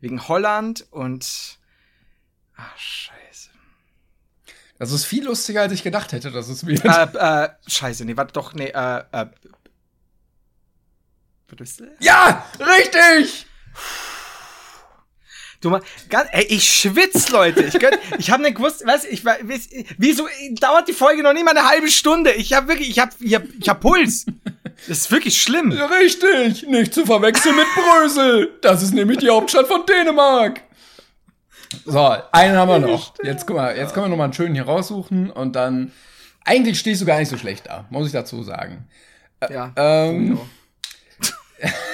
Wegen Holland und. Ach, Scheiße. Das ist viel lustiger, als ich gedacht hätte, dass es wird. äh, äh, scheiße, nee, warte doch, nee, äh, äh. Brüssel? Ja, richtig! Du mal, ganz, ey, ich schwitz, Leute. Ich, könnt, <laughs> ich habe nicht gewusst, was, ich wieso dauert die Folge noch nicht mal eine halbe Stunde? Ich habe wirklich, ich habe, ich hab, ich hab Puls. Das ist wirklich schlimm. Richtig, nicht zu verwechseln mit Brösel. Das ist nämlich die Hauptstadt von Dänemark. So, einen haben wir noch. Jetzt guck mal, jetzt können wir noch mal einen schönen hier raussuchen und dann. Eigentlich stehst du gar nicht so schlecht da, muss ich dazu sagen. Ja. Ähm, <laughs>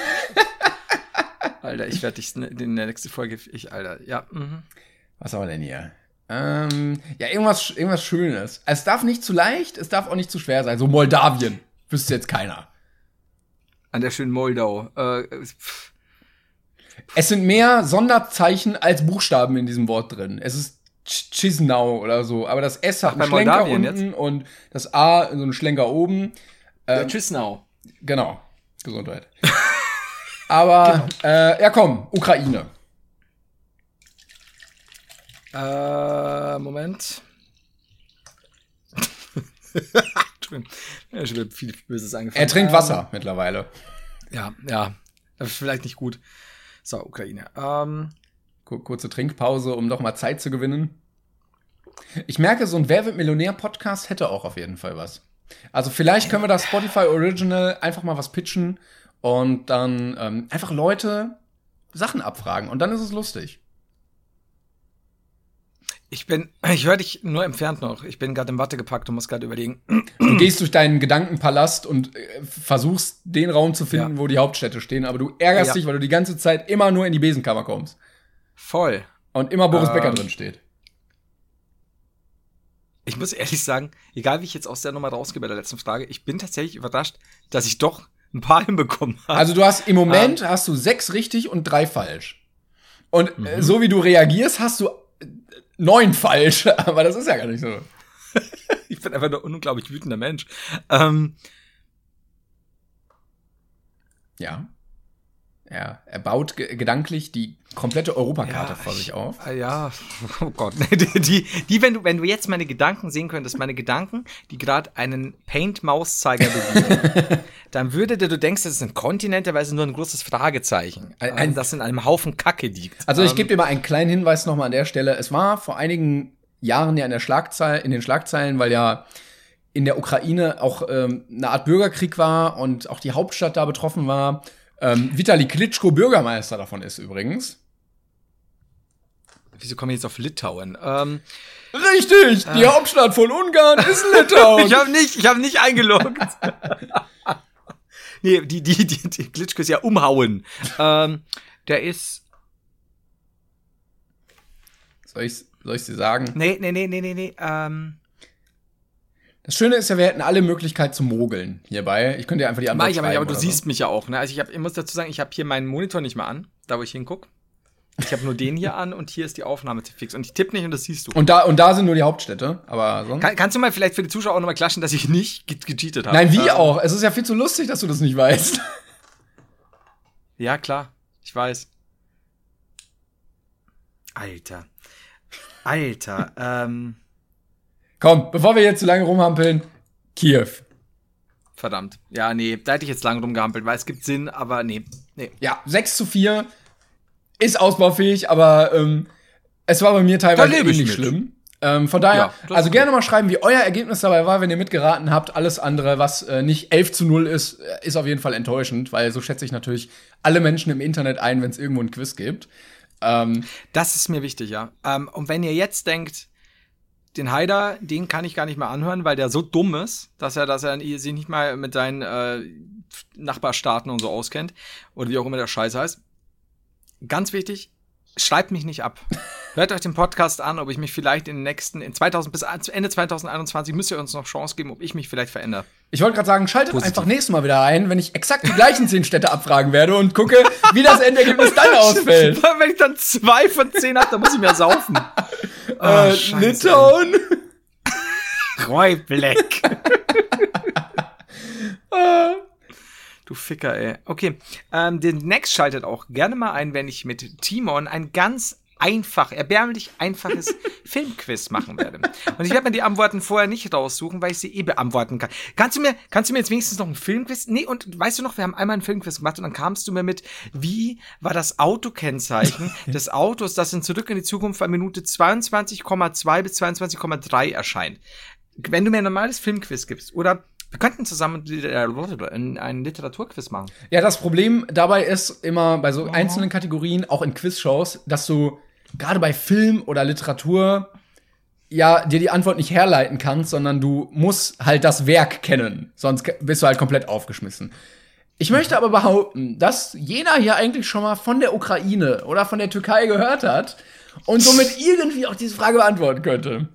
Alter, ich werde dich in der nächsten Folge, ich, Alter, ja. Mhm. was haben wir denn hier? Ähm, ja, irgendwas, irgendwas Schönes. Es darf nicht zu leicht, es darf auch nicht zu schwer sein. So Moldawien. Wüsste jetzt keiner. An der schönen Moldau. Äh, pff. Es sind mehr Sonderzeichen als Buchstaben in diesem Wort drin. Es ist Ch- Chisinau oder so, aber das S hat Ach, einen Schlenker Moldawien unten und das A so einen Schlenker oben. ja, tschüss now. Genau. Gesundheit. <laughs> aber, äh, ja komm, Ukraine. Äh, Moment. <laughs> Schon wieder viel Böses angefangen. Er trinkt Ähm, Wasser mittlerweile. Ja, ja. Das ist vielleicht nicht gut. So, Ukraine. Ähm, Kur- Kurze Trinkpause, um doch mal Zeit zu gewinnen. Ich merke, so ein Wer wird Millionär-Podcast hätte auch auf jeden Fall was. Also vielleicht können wir das Spotify Original einfach mal was pitchen und dann ähm, einfach Leute Sachen abfragen und dann ist es lustig. ich bin, <clears throat> ich höre dich nur entfernt noch. Ich bin gerade im Watte gepackt und muss gerade überlegen. <clears throat> Du gehst durch deinen Gedankenpalast und äh, versuchst den Raum zu finden, Ja. wo die Hauptstädte stehen, aber du ärgerst Ja. dich, weil du die ganze Zeit immer nur in die Besenkammer kommst Voll. und immer Boris Ähm. Becker drin steht. Ich muss ehrlich sagen, egal wie ich jetzt aus der Nummer rausgehe bei der letzten Frage, ich bin tatsächlich überrascht, dass ich doch ein paar hinbekommen habe. Also du hast im. Moment hast du sechs richtig und drei falsch. Und äh, so wie du reagierst, hast du äh, neun falsch. <laughs> Aber das ist ja gar nicht so. <laughs> ich bin einfach nur ein unglaublich wütender Mensch. Ähm, Ja. Ja, er baut ge gedanklich die komplette Europakarte Ja, vor sich auf. Ah, Ja, <laughs> oh Gott. <laughs> Die, die, die, wenn du, wenn du jetzt meine Gedanken sehen könntest, meine Gedanken, die gerade einen Paint-Mauszeiger bewegen, <laughs> dann würde dir, du denkst, das ist ein Kontinent, es ist nur ein großes Fragezeichen, Ein- ein, das in einem Haufen Kacke liegt. Also ich Ähm, gebe dir mal einen kleinen Hinweis nochmal an der Stelle. Es war vor einigen Jahren ja in, der Schlagzeil in den Schlagzeilen, weil ja in der Ukraine auch ähm, eine Art Bürgerkrieg war und auch die Hauptstadt da betroffen war. Ähm, Vitali Klitschko Bürgermeister davon ist übrigens. Wieso komme ich jetzt auf Litauen? Ähm, Richtig, die Hauptstadt von Ungarn ist Litauen. <laughs> ich habe nicht, ich habe nicht eingeloggt. <laughs> nee, die, die, die, die Glitschko ist ja umhauen. Ähm, der ist, soll ich soll ich dir sagen? nee, nee, nee, nee, nee, nee, ähm, Das Schöne ist ja, wir hätten alle Möglichkeit zu mogeln hierbei. Ich könnte dir einfach die Antwort Mach ich aber, nicht, aber du so. siehst mich ja auch. Ne? Also ich, hab, ich muss dazu sagen, ich habe hier meinen Monitor nicht mehr an, da wo ich hinguck. Ich habe nur den hier <laughs> an und hier ist die Aufnahme fix. Und ich tippe nicht und das siehst du. Und da, und da sind nur die Hauptstädte, aber sonst. Kann, kannst du mal vielleicht für die Zuschauer auch nochmal klatschen, dass ich nicht ge gecheatet habe? Nein, wie Ähm, auch. Es ist ja viel zu lustig, dass du das nicht weißt. <laughs> Ja, klar. Ich weiß. Alter. Alter. ähm, Komm, bevor wir jetzt zu lange rumhampeln, Kiew. verdammt. Ja, nee, da hätte ich jetzt lange rumgehampelt, weil es gibt Sinn, aber nee. Nee. Ja, 6 zu 4 ist ausbaufähig, aber ähm, es war bei mir teilweise ähnlich mit. schlimm. Ähm, von daher, Ja, also gerne mal schreiben, wie euer Ergebnis dabei war, wenn ihr mitgeraten habt. Alles andere, was äh, nicht 11 zu 0 ist, äh, ist auf jeden Fall enttäuschend, weil so schätze ich natürlich alle Menschen im Internet ein, wenn es irgendwo ein Quiz gibt. Ähm, Das ist mir wichtig, ja. Ähm, und wenn ihr jetzt denkt, den Haider, den kann ich gar nicht mehr anhören, weil der so dumm ist, dass er, dass er sich nicht mal mit seinen äh, Nachbarstaaten und so auskennt. Oder wie auch immer der Scheiß heißt. Ganz wichtig, schreibt mich nicht ab. <laughs> Hört euch den Podcast an, ob ich mich vielleicht in den nächsten, in 2000 bis Ende 2021 müsst ihr uns noch Chance geben, ob ich mich vielleicht verändere. ich wollte gerade sagen, schaltet Positiv. einfach nächstes Mal wieder ein, wenn ich exakt die gleichen 10 Städte abfragen werde und gucke, wie das Endergebnis dann <laughs> ausfällt. Wenn ich dann zwei von zehn habe, dann muss ich mehr saufen. <laughs> Ah, äh, scheiße. Litauen. Roy Black. <laughs> du Ficker, ey. Okay, ähm, den Next schaltet auch gerne mal ein, wenn ich mit Timon ein ganz einfach, erbärmlich einfaches <laughs> Filmquiz machen werde. Und ich werde mir die Antworten vorher nicht raussuchen, weil ich sie eh beantworten kann. Kannst du mir, kannst du mir jetzt wenigstens noch einen Filmquiz? Nee, und weißt du noch, wir haben einmal einen Filmquiz gemacht und dann kamst du mir mit, wie war das Autokennzeichen <laughs> des Autos, das in Zurück in die Zukunft bei Minute 22,2 bis 22,3 erscheint? Wenn du mir ein normales Filmquiz gibst oder wir könnten zusammen einen einen Literaturquiz machen. Ja, das Problem dabei ist immer bei so einzelnen Kategorien, auch in Quizshows, dass du gerade bei Film oder Literatur ja dir die Antwort nicht herleiten kannst, sondern du musst halt das Werk kennen, sonst bist du halt komplett aufgeschmissen. Ich möchte aber behaupten, dass jeder hier eigentlich schon mal von der Ukraine oder von der Türkei gehört hat und somit irgendwie auch diese Frage beantworten könnte.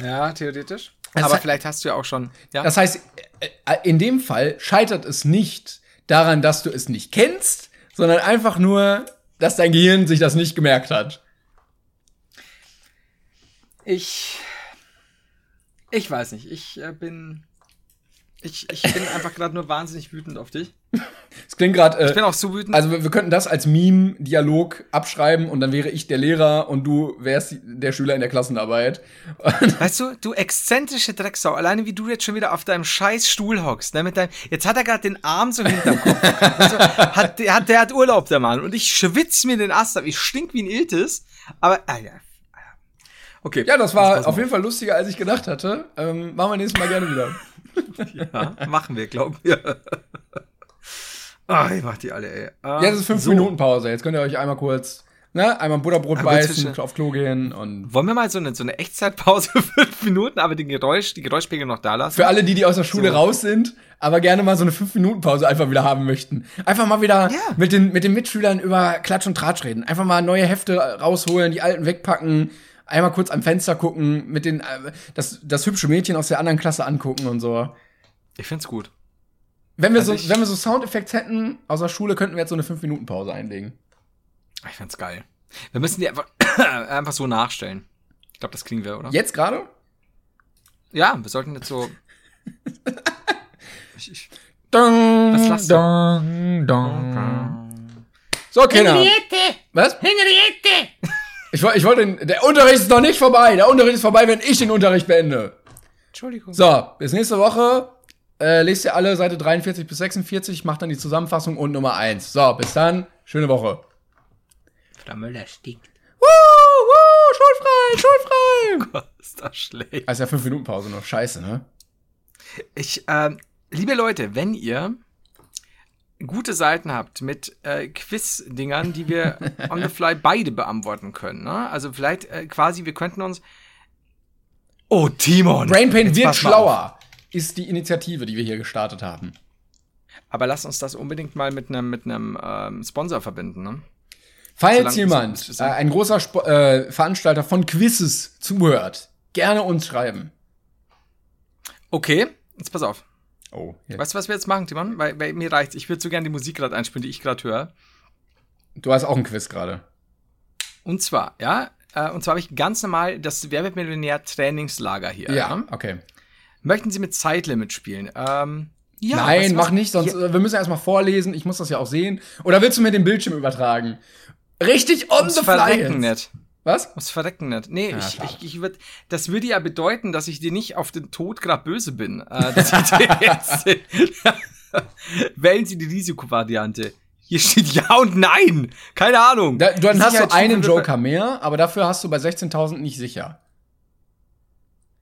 Ja, theoretisch. Das Aber vielleicht hast du ja auch schon. Ja. Das heißt, äh, in dem Fall scheitert es nicht daran, dass du es nicht kennst, sondern einfach nur, dass dein Gehirn sich das nicht gemerkt hat. Ich. Ich weiß nicht. Ich äh, bin. Ich, ich bin <laughs> einfach gerade nur wahnsinnig wütend auf dich. Es klingt gerade, Ich bin äh, auch so wütend. also wir, wir könnten das als Meme-Dialog abschreiben und dann wäre ich der Lehrer und du wärst der Schüler in der Klassenarbeit. <laughs> Weißt du, du exzentrische Drecksau, alleine wie du jetzt schon wieder auf deinem scheiß Stuhl hockst, ne, mit deinem, jetzt hat er gerade den Arm so hinterm Kopf. also, hat, der, hat, der hat Urlaub, der Mann. Und ich schwitz mir den Ast ab, ich stink wie ein Iltis. Aber, ja. Okay. Ja, das war auf jeden Fall lustiger, als ich gedacht hatte. Ähm, machen wir nächstes Mal gerne wieder. <laughs> Ja, machen wir, glauben wir. Ah, ich mach die alle, ey. Ja, das ist fünf so. Minuten Pause. Jetzt könnt ihr euch einmal kurz, ne, einmal Butterbrot Ah, gut, beißen, zwischen- auf Klo gehen und Wollen wir mal so eine, so eine Echtzeitpause <laughs> für fünf Minuten, aber den Geräusch, die Geräuschpegel noch da lassen? Für alle, die, die aus der Schule So. raus sind, aber gerne mal so eine 5-Minuten-Pause einfach wieder haben möchten. Einfach mal wieder Ja. mit, den, mit den Mitschülern über Klatsch und Tratsch reden. Einfach mal neue Hefte rausholen, die alten wegpacken, einmal kurz am Fenster gucken, mit den, äh, das, das hübsche Mädchen aus der anderen Klasse angucken und so. Ich find's gut. Wenn wir, Also so, wenn wir so Soundeffekte hätten aus der Schule, könnten wir jetzt so eine 5-Minuten-Pause einlegen. Ich find's geil. Wir müssen die einfach, <coughs> einfach so nachstellen. Ich glaube, das kriegen wir, oder? Jetzt gerade? Ja, wir sollten jetzt so. <laughs> ich, ich, Dong, Was lasst du? dong, dong. So, Kinder. Was? Henriette! Ich, ich wollte, den- der Unterricht ist noch nicht vorbei. Der Unterricht ist vorbei, wenn ich den Unterricht beende. Entschuldigung. So, bis nächste Woche. Äh, lest ihr alle Seite 43 bis 46, macht dann die Zusammenfassung und Nummer 1. So, bis dann. Schöne Woche. Frau Müller stinkt. Woo, woo, schulfrei, schulfrei. <laughs> Gott, ist das schlecht. Also ja 5 Minuten Pause noch. Scheiße, ne? Ich, ähm, liebe Leute, wenn ihr gute Seiten habt mit äh, Quiz-Dingern, die wir <laughs> on the fly beide beantworten können, ne? Also vielleicht äh, quasi, wir könnten uns. Oh, Timon! Brainpain wird schlauer. Ist die Initiative, die wir hier gestartet haben. Aber lass uns das unbedingt mal mit einem mit einem ähm, Sponsor verbinden, ne? Falls Solange- jemand, äh, ein großer Sp äh, Veranstalter von Quizzes zuhört, gerne uns schreiben. Okay, jetzt pass auf. Oh, jetzt. Weißt du, was wir jetzt machen, Timon? Weil, weil mir reicht's. Ich würde so gerne die Musik gerade einspielen, die ich gerade höre. Du hast auch ein Quiz gerade. Und zwar, ja, äh, und zwar habe ich ganz normal das Wer wird Millionär Trainingslager hier. Ja, okay. Möchten Sie mit Zeitlimit spielen? Ähm, ja, Nein, weißt du mach nicht, sonst Ja, äh, wir müssen erstmal vorlesen. Ich muss das ja auch sehen. Oder willst du mir den Bildschirm übertragen? Richtig on ums the fly. Nicht. Was? Ums Verrecken nicht. Nee, Ja, ich, ich, ich würd, das würde ja bedeuten, dass ich dir nicht auf den Tod grad böse bin. Äh, <laughs> jetzt, <laughs> wählen Sie die Risikovariante. Hier steht Ja und Nein. Keine Ahnung. Da, dann hast du einen Joker mehr, aber dafür hast du bei 16.000 nicht sicher.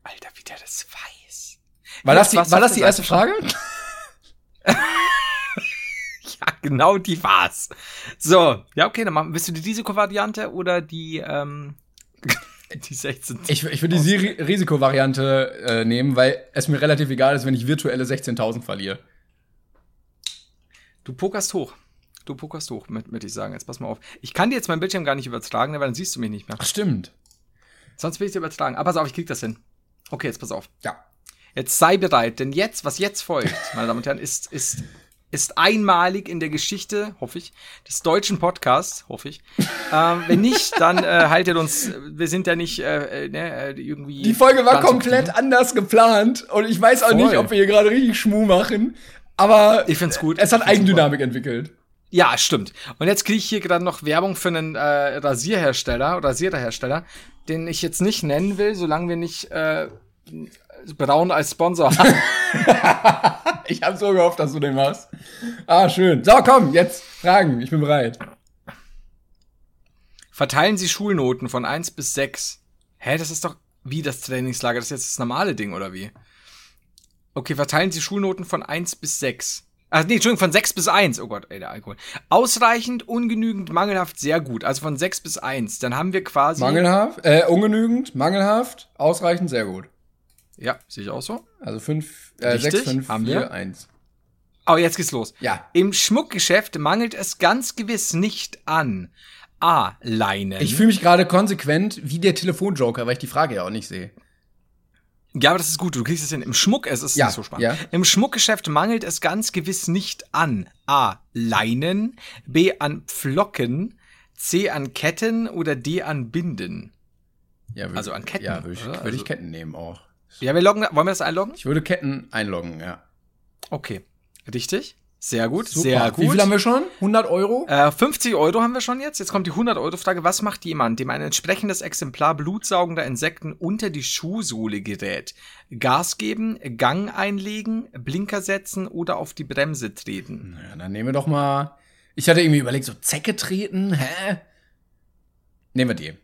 Alter, wie der das weiß. War Ja, das, die, war das die erste Frage? <laughs> Genau die war's. So, ja, okay, dann machen, willst du die Risikovariante oder die, ähm, <laughs> die 16? Ich, ich würde die Risikovariante äh, nehmen, weil es mir relativ egal ist, wenn ich virtuelle 16.000 verliere. Du pokerst hoch. Du pokerst hoch, mit ich sagen. Jetzt pass mal auf. Ich kann dir jetzt meinen Bildschirm gar nicht übertragen, ne, weil dann siehst du mich nicht mehr. Ach, stimmt. Sonst will ich dir übertragen. Aber pass auf, ich krieg das hin. Okay, jetzt pass auf. Ja. Jetzt sei bereit, denn jetzt, was jetzt folgt, meine Damen und Herren, ist, ist, ist einmalig in der Geschichte, hoffe ich, des deutschen Podcasts, hoffe ich. ähm, wenn nicht, dann äh, haltet uns, wir sind ja nicht äh, äh, ne, äh, irgendwie. Die Folge war komplett subtil. anders geplant und ich weiß auch Voll. nicht, ob wir hier gerade richtig Schmuh machen, aber Ich find's gut. es hat Eigendynamik entwickelt. Ja, stimmt. Und jetzt kriege ich hier gerade noch Werbung für einen äh, Rasierhersteller oder Rasiererhersteller, den ich jetzt nicht nennen will, solange wir nicht äh, Braun als Sponsor. <laughs> <laughs> Ich habe so gehofft, dass du den machst. Ah, schön. So, komm, jetzt Fragen. Ich bin bereit. Verteilen Sie Schulnoten von 1 bis 6. Hä, das ist doch wie das Trainingslager, das ist jetzt das normale Ding, oder wie? Okay, verteilen Sie Schulnoten von 1 bis 6. Ach nee, Entschuldigung, von 6 bis 1. Oh Gott, ey, der Alkohol. Ausreichend, ungenügend, mangelhaft, sehr gut. Also von 6 bis 1. Dann haben wir quasi. Mangelhaft, äh, ungenügend, mangelhaft, ausreichend, sehr gut. Ja, sehe ich auch so. Also 5, äh, Richtig, 6, 5, haben 4, wir. 1. Aber jetzt geht's los. Ja. Im Schmuckgeschäft mangelt es ganz gewiss nicht an A. Leinen. Ich fühle mich gerade konsequent wie der Telefonjoker, weil ich die Frage ja auch nicht sehe. ja, aber das ist gut, du kriegst es hin. Im Schmuck, es ist Ja, nicht so spannend. ja. Im Schmuckgeschäft mangelt es ganz gewiss nicht an A. Leinen, B. an Pflocken, C. an Ketten oder D. an Binden. Ja, würd, Also an Ketten, Ja, würde ich, würd Also- ich Ketten nehmen auch. Ja, wir loggen, wollen wir das einloggen? Ich würde Ketten einloggen, ja. Okay. Richtig. Sehr gut, Super. sehr gut. Wie viel haben wir schon? 100 Euro? Äh, 50 Euro haben wir schon jetzt. Jetzt kommt die 100-Euro-Frage. Was macht jemand, dem ein entsprechendes Exemplar blutsaugender Insekten unter die Schuhsohle gerät? Gas geben, Gang einlegen, Blinker setzen oder auf die Bremse treten? Ja, dann nehmen wir doch mal. Ich hatte irgendwie überlegt, so Zecke treten, hä? Nehmen wir die.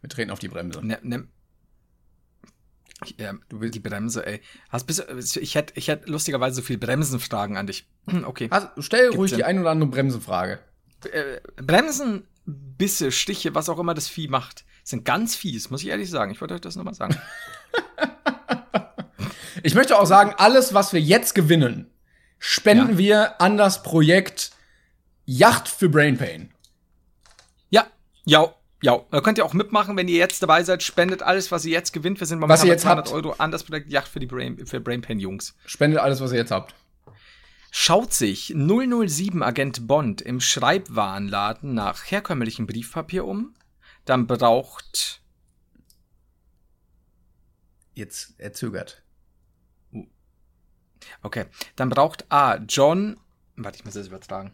Wir treten auf die Bremse. Ne, ne, äh, du willst die Bremse, ey. Hast bis, ich hätte ich hätt lustigerweise so viel Bremsenfragen an dich. <clears throat> Okay. Also, stell Gibt's ruhig die denn? ein oder andere Bremsenfrage. Äh, Bremsen, Bisse, Stiche, was auch immer das Vieh macht, sind ganz fies, muss ich ehrlich sagen. Ich wollte euch das nochmal sagen. <laughs> Ich möchte auch sagen, alles, was wir jetzt gewinnen, spenden Ja. wir an das Projekt Yacht für Brain Pain. Ja, ja, ja. Da könnt ihr auch mitmachen, wenn ihr jetzt dabei seid. Spendet alles, was ihr jetzt gewinnt. Wir sind Was ihr bei jetzt 200 habt. Euro an das Projekt Yacht für die Brain, für Brainpan Jungs. Spendet alles, was ihr jetzt habt. Schaut sich 007 Agent Bond im Schreibwarenladen nach herkömmlichem Briefpapier um, dann braucht Jetzt er zögert. Okay, dann braucht A. John. Warte, ich muss das übertragen.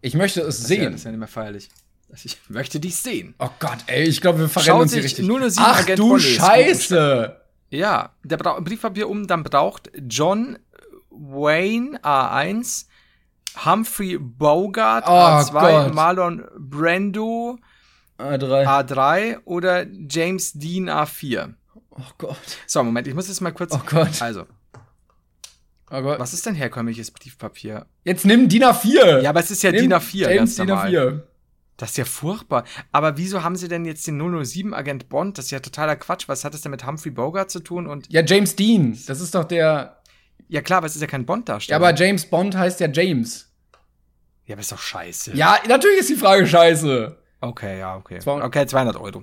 Ich möchte es Das ist, ja, sehen. das ist ja nicht mehr feierlich. Das- Ich möchte dich sehen. Oh Gott, ey, ich glaube, wir verrennen Schaut uns hier richtig. 007 Ach Agent du. Scheiße! Ja, der braucht Briefpapier um, dann braucht John Wayne A1, Humphrey Bogart Oh A2, Gott. Marlon Brando A3. A3 oder James Dean A4. Oh Gott. So, Moment, ich muss jetzt mal kurz. Oh Gott. Also, Oh Gott. was ist denn herkömmliches Briefpapier? Jetzt nimm DIN A4. Ja, aber es ist ja Nimm DIN A4, James DIN normal. A4. Das ist ja furchtbar. Aber wieso haben sie denn jetzt den 007 Agent Bond? Das ist ja totaler Quatsch. Was hat das denn mit Humphrey Bogart zu tun? Und Ja, James Dean. Das ist doch der. ja klar, aber es ist ja kein Ja, Bond-Darsteller. aber James Bond heißt ja James. ja, aber ist doch scheiße. Ja, natürlich ist die Frage scheiße. Okay, ja, okay. 200 Okay, 200 Euro.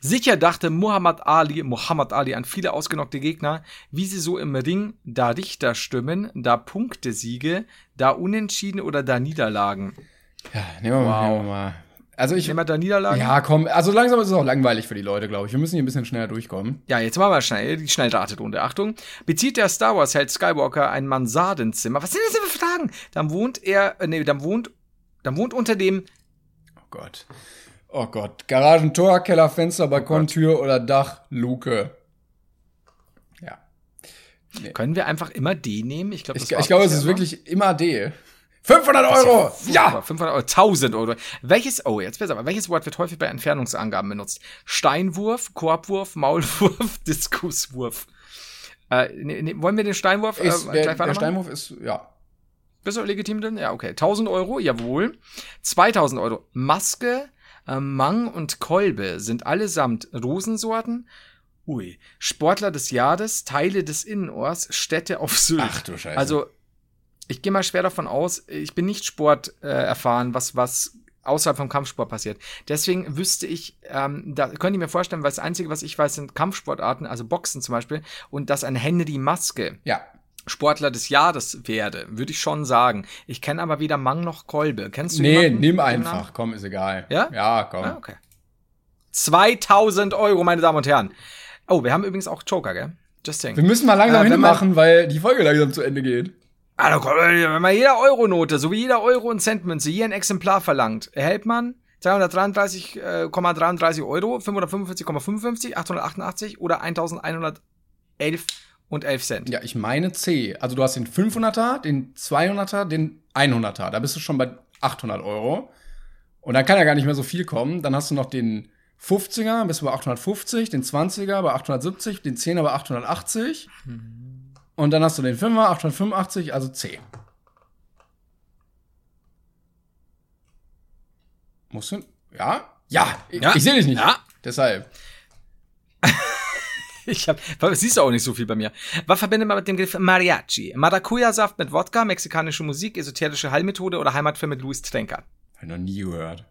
Sicher dachte Muhammad Ali, Muhammad Ali an viele ausgenockte Gegner, wie sie so im Ring da Richter stimmen, da Punktesiege, da Unentschieden oder da Niederlagen. Ja, nehmen wir mal. Wow. Nehmen wir mal. Also ich. Nehmen wir da Niederlagen? Ja, komm. Also langsam ist es auch langweilig für die Leute, glaube ich. Wir müssen hier ein bisschen schneller durchkommen. Ja, jetzt machen wir schnell die Schnellraterunde. Achtung. Bezieht der Star Wars Held Skywalker ein Mansardenzimmer? Was sind das denn für Fragen? Dann wohnt er, äh, nee, dann wohnt, dann wohnt unter dem, Oh Gott. Oh Gott. Garagentor, Keller, Fenster, Balkontür oder Dach, Luke. Ja. können wir einfach immer D nehmen? Ich glaube, Ich, ich glaube, es ist wirklich immer D. 500 Euro! Ja! 500 Euro, 1000 Euro. Welches, oh, jetzt wird's aber, welches Wort wird häufig bei Entfernungsangaben benutzt? Steinwurf, Korbwurf, Maulwurf, <laughs> Diskuswurf. Äh, ne, ne, wollen wir den Steinwurf äh, Ist, der, gleich der? Steinwurf ist, ja. Bist du legitim denn? Ja, okay. 1000 Euro, jawohl. 2000 Euro. Maske, äh, Mang und Kolbe sind allesamt Rosensorten. Ui. Sportler des Jahres, Teile des Innenohrs, Städte auf Sylt. Ach du Scheiße. Also, ich gehe mal schwer davon aus, ich bin nicht Sport äh, erfahren, was, was außerhalb vom Kampfsport passiert. Deswegen wüsste ich, ähm, da könnte ich mir vorstellen, weil das Einzige, was ich weiß, sind Kampfsportarten, also Boxen zum Beispiel, und dass ein Henry Maske Ja. Sportler des Jahres werde, würde ich schon sagen. Ich kenne aber weder Mang noch Kolbe. Kennst du Nee, jemanden? nimm einfach. Komm, ist egal. Ja? Ja, komm. Ah, okay. 2000 Euro, meine Damen und Herren. Oh, wir haben übrigens auch Joker, gell? Just saying. Wir müssen mal langsam Äh, hinmachen, weil die Folge langsam zu Ende geht. Also, komm, wenn man jeder Euronote, so wie jeder Euro und Centmünze hier ein Exemplar verlangt, erhält man 233,33 Euro, 545,55, 888 oder 1111 und 11 Cent. Ja, ich meine C. Also du hast den 500er, den 200er, den 100er. Da bist du schon bei 800 Euro. Und dann kann ja gar nicht mehr so viel kommen. Dann hast du noch den 50er, bist du bei 850, den 20er bei 870, den 10er bei 880. Und dann hast du den 5er, 885, also C. Musst du? Ja? Ja, ich, Ja. ich sehe dich nicht. Ja. Deshalb. <laughs> Ich hab, siehst du auch nicht so viel bei mir. Was verbindet man mit dem Begriff Mariachi? Maracuja-Saft mit Wodka, mexikanische Musik, esoterische Heilmethode oder Heimatfilm mit Louis Trenker? Hab ich noch nie gehört.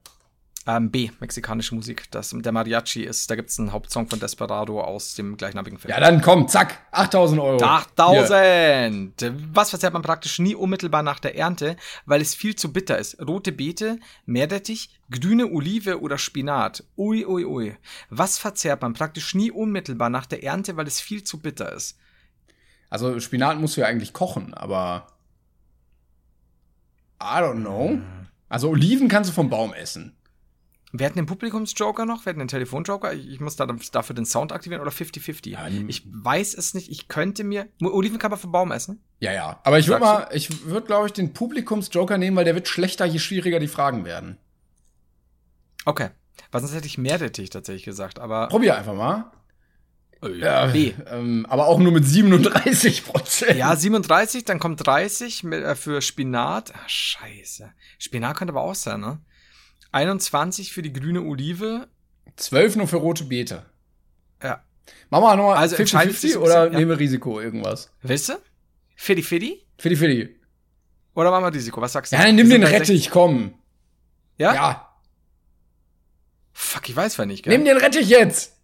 Ähm, B, mexikanische Musik. Das, der Mariachi ist, da gibt's einen Hauptsong von Desperado aus dem gleichnamigen Film. Ja, dann komm, zack, 8000 Euro. Hier. 8000! Was verzehrt man praktisch nie unmittelbar nach der Ernte, weil es viel zu bitter ist? Rote Beete, Meerrettich, grüne Olive oder Spinat? Ui, ui, ui. Was verzehrt man praktisch nie unmittelbar nach der Ernte, weil es viel zu bitter ist? Also Spinat musst du ja eigentlich kochen, aber I don't know. Also Oliven kannst du vom Baum essen. Wir hatten den Publikumsjoker noch, wir hatten den Telefonjoker. Ich, ich muss da dafür den Sound aktivieren oder 50-50. Ja, ich weiß es nicht. Ich könnte mir. Oliven kann man vom Baum essen. Ja, ja. Aber ich würde mal, ich würde glaube ich den Publikumsjoker nehmen, weil der wird schlechter, je schwieriger die Fragen werden. Okay. Weil sonst hätte ich Meerrettich tatsächlich gesagt. Aber Probier einfach mal. Ja, B. Ähm, aber auch nur mit 37 Prozent. Ja, 37, dann kommt 30 mit, äh, für Spinat. Ach, scheiße. Spinat könnte aber auch sein, ne? 21 für die grüne Olive. 12 nur für rote Beete. Ja. Machen wir nochmal Also also entscheidet sich 50-50 so ein oder ja. nehmen wir Risiko irgendwas? Weißt du? Fiddy Fiddy? Fiddy Fiddy. Oder machen wir Risiko? Was sagst du? Ja, dann nimm den Rettich, komm. 60 Ja? Ja. Fuck, ich weiß zwar nicht, gell? Nimm den Rettich jetzt.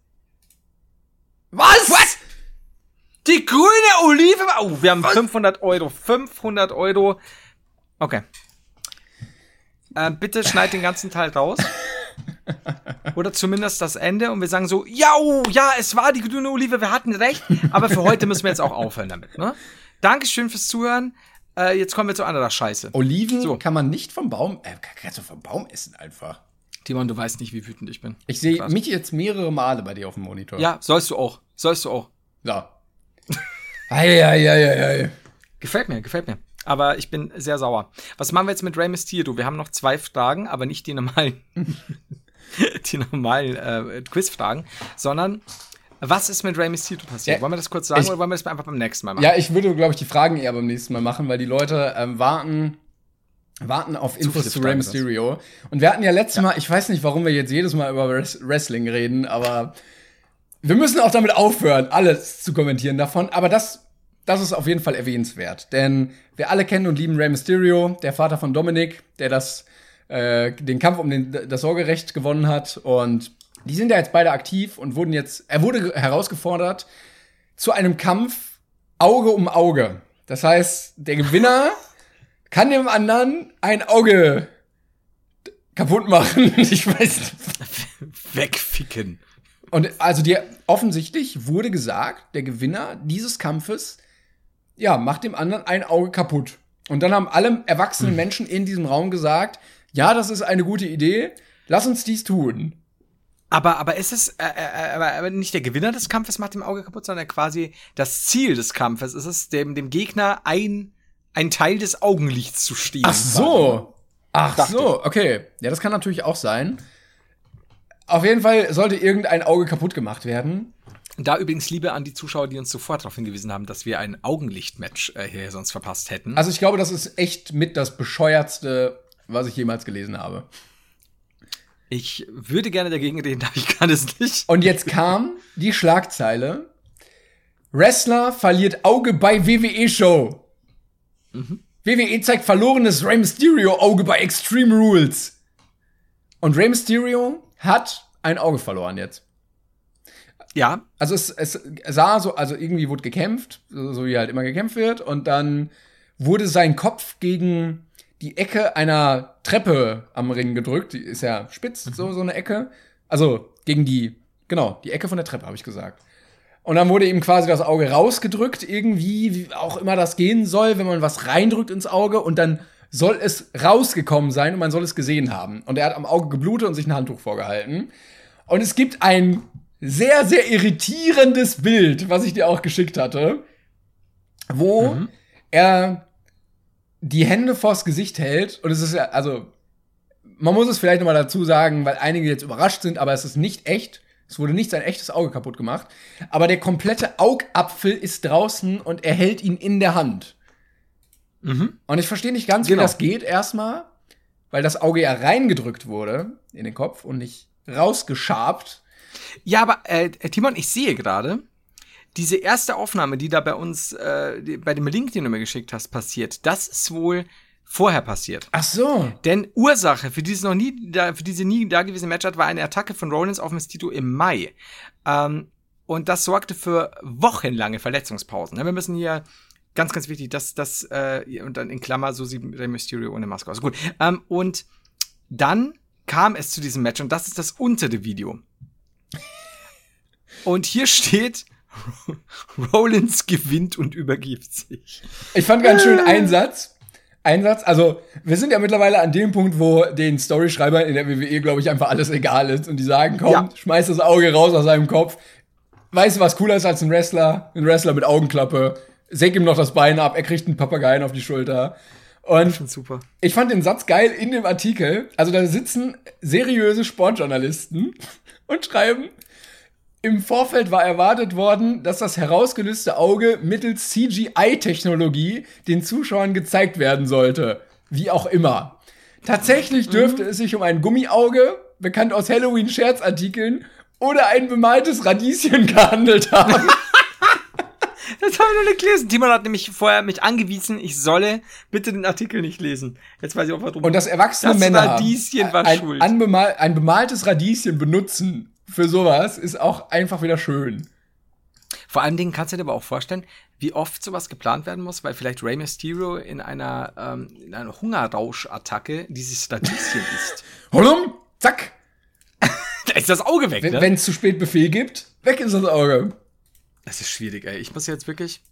Was? Was? Die grüne Olive. Oh, wir haben 500 Euro. 500 Euro. Okay. Äh, bitte schneid den ganzen Teil raus. Oder zumindest das Ende und wir sagen so, ja, ja, es war die grüne Olive, wir hatten recht, aber für heute müssen wir jetzt auch aufhören damit. Ne? Dankeschön fürs Zuhören. Äh, jetzt kommen wir zu anderer Scheiße. Oliven so. kann man nicht vom Baum, äh, kannst du vom Baum essen einfach. Timon, du weißt nicht, wie wütend ich bin. Ich sehe mich jetzt mehrere Male bei dir auf dem Monitor. Ja, sollst du auch. Sollst du auch. Ja. <laughs> ei, ei, ei, ei. Gefällt mir, gefällt mir. Aber ich bin sehr sauer. Was machen wir jetzt mit Rey Mysterio? Wir haben noch zwei Fragen, aber nicht die normalen, <laughs> die normalen äh, Quizfragen, sondern was ist mit Rey Mysterio passiert? Ja, wollen wir das kurz sagen ich, oder wollen wir das einfach beim nächsten Mal machen? Ja, ich würde, glaube ich, die Fragen eher beim nächsten Mal machen, weil die Leute ähm, warten, warten auf zu Infos zu Rey Mysterio. Und wir hatten ja letztes ja. Mal, ich weiß nicht, warum wir jetzt jedes Mal über Wrestling reden, aber wir müssen auch damit aufhören, alles zu kommentieren davon. Aber das, das ist auf jeden Fall erwähnenswert. Denn wir alle kennen und lieben Rey Mysterio, der Vater von Dominic, der das, äh, den Kampf um den, das Sorgerecht gewonnen hat. Und die sind ja jetzt beide aktiv und wurden jetzt, er wurde herausgefordert zu einem Kampf Auge um Auge. Das heißt, der Gewinner <laughs> kann dem anderen ein Auge kaputt machen. <laughs> Ich weiß nicht. Wegficken. Und also dir offensichtlich wurde gesagt, der Gewinner dieses Kampfes, ja, macht dem anderen ein Auge kaputt. Und dann haben alle erwachsenen hm. Menschen in diesem Raum gesagt, ja, das ist eine gute Idee, lass uns dies tun. Aber, aber ist es, äh, äh, aber, aber nicht der Gewinner des Kampfes macht dem Auge kaputt, sondern quasi das Ziel des Kampfes ist es, dem, dem Gegner ein, ein Teil des Augenlichts zu stehlen. Ach so. Ach Dachte. so, okay. Ja, das kann natürlich auch sein. Auf jeden Fall sollte irgendein Auge kaputt gemacht werden. Da übrigens Liebe an die Zuschauer, die uns sofort darauf hingewiesen haben, dass wir ein Augenlichtmatch äh, hier sonst verpasst hätten. Also ich glaube, das ist echt mit das bescheuertste, was ich jemals gelesen habe. Ich würde gerne dagegen reden, <laughs> aber ich kann es nicht. Und jetzt kam die Schlagzeile: Wrestler verliert Auge bei WWE-Show. Mhm. WWE zeigt verlorenes Rey Mysterio Auge bei Extreme Rules. Und Rey Mysterio hat ein Auge verloren jetzt. Ja. Also es, es sah so, also irgendwie wurde gekämpft, so, so wie halt immer gekämpft wird, und dann wurde sein Kopf gegen die Ecke einer Treppe am Ring gedrückt. Die ist ja spitz, so, so eine Ecke. Also gegen die, genau, die Ecke von der Treppe, habe ich gesagt. Und dann wurde ihm quasi das Auge rausgedrückt, irgendwie, wie auch immer das gehen soll, wenn man was reindrückt ins Auge und dann soll es rausgekommen sein und man soll es gesehen haben. Und er hat am Auge geblutet und sich ein Handtuch vorgehalten. Und es gibt ein sehr, sehr irritierendes Bild, was ich dir auch geschickt hatte, wo mhm. er die Hände vors Gesicht hält und es ist ja, also, man muss es vielleicht nochmal dazu sagen, weil einige jetzt überrascht sind, aber es ist nicht echt. Es wurde nicht sein echtes Auge kaputt gemacht. Aber der komplette Augapfel ist draußen und er hält ihn in der Hand. Mhm. Und ich verstehe nicht ganz, genau. wie das geht erstmal, weil das Auge ja reingedrückt wurde in den Kopf und nicht rausgeschabt. Ja, aber äh, Timon, ich sehe gerade, diese erste Aufnahme, die da bei uns, äh, bei dem Link, den du mir geschickt hast, passiert, das ist wohl vorher passiert. Ach so. Denn Ursache für dieses noch nie, für diese nie dagewesene Match war eine Attacke von Rollins auf Mysterio im Mai. Ähm, und das sorgte für wochenlange Verletzungspausen. Wir müssen hier ganz, ganz wichtig, dass das äh, und dann in Klammer so sieht Rey Mysterio ohne Maske aus. Gut. Ähm, und dann kam es zu diesem Match und das ist das untere Video. Und hier steht <laughs> Rollins gewinnt und übergibt sich. Ich fand ganz schön einen Satz. Ein Satz, also wir sind ja mittlerweile an dem Punkt, wo den Storyschreibern in der WWE, glaube ich, einfach alles egal ist und die sagen, komm, ja. schmeiß das Auge raus aus seinem Kopf. Weißt du, was cooler ist als ein Wrestler? Ein Wrestler mit Augenklappe. Säg ihm noch das Bein ab, er kriegt einen Papageien auf die Schulter. Und ich, super. ich fand den Satz geil in dem Artikel. Also da sitzen seriöse Sportjournalisten <laughs> und schreiben, im Vorfeld war erwartet worden, dass das herausgelöste Auge mittels CGI-Technologie den Zuschauern gezeigt werden sollte. Wie auch immer. Tatsächlich mhm. dürfte mhm. es sich um ein Gummiauge, bekannt aus Halloween-Scherzartikeln, oder ein bemaltes Radieschen gehandelt haben. <laughs> Das habe ich noch nicht gelesen. Timon hat nämlich vorher mich angewiesen, ich solle bitte den Artikel nicht lesen. Jetzt weiß ich auch, warum. Und das erwachsene das Männer Radieschen war ein, schuld. ein bemaltes Radieschen benutzen für sowas ist auch einfach wieder schön. Vor allen Dingen kannst du dir aber auch vorstellen, wie oft sowas geplant werden muss, weil vielleicht Rey Mysterio in einer, ähm, in einer Hungerrauschattacke dieses Radieschen <laughs> isst. Holum, zack. <laughs> da ist das Auge weg, Wenn ne? es zu spät Befehl gibt, weg ist das Auge. Das ist schwierig, ey. Ich muss jetzt wirklich.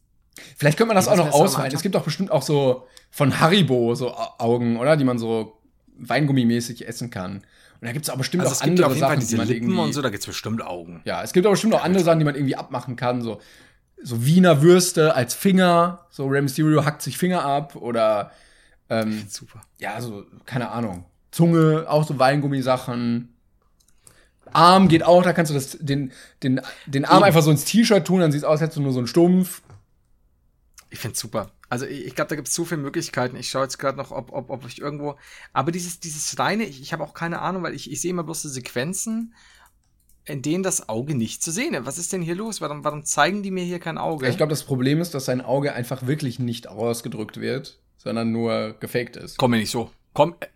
Vielleicht könnte man das auch noch ausweiten. Es gibt doch bestimmt auch so von Haribo so Au- Augen, oder? Die man so Weingummimäßig essen kann. Und da gibt es auch bestimmt Also auch es gibt andere Sachen, die man Lippen und so, da gibt's bestimmt Augen. Ja, es gibt aber bestimmt auch andere Sachen, die man irgendwie abmachen kann. So, so Wiener Würste als Finger. So Rey Mysterio hackt sich Finger ab. Oder, ähm, <laughs> Super. ja, so, keine Ahnung. Zunge, auch so Weingummisachen. Arm geht auch, da kannst du das, den, den, den Arm einfach so ins T-Shirt tun, dann sieht es aus, als hättest du nur so einen Stumpf. Ich find's super. Also ich, ich glaube, da gibt's so viele Möglichkeiten. Ich schaue jetzt gerade noch, ob, ob, ob ich irgendwo. Aber dieses, dieses reine, ich, ich habe auch keine Ahnung, weil ich, ich sehe immer bloß so Sequenzen, in denen das Auge nicht zu sehen ist. Was ist denn hier los? Warum, warum zeigen die mir hier kein Auge? Ich glaube, das Problem ist, dass sein Auge einfach wirklich nicht ausgedrückt wird, sondern nur gefaked ist. Komm mir nicht so. Komm. äh,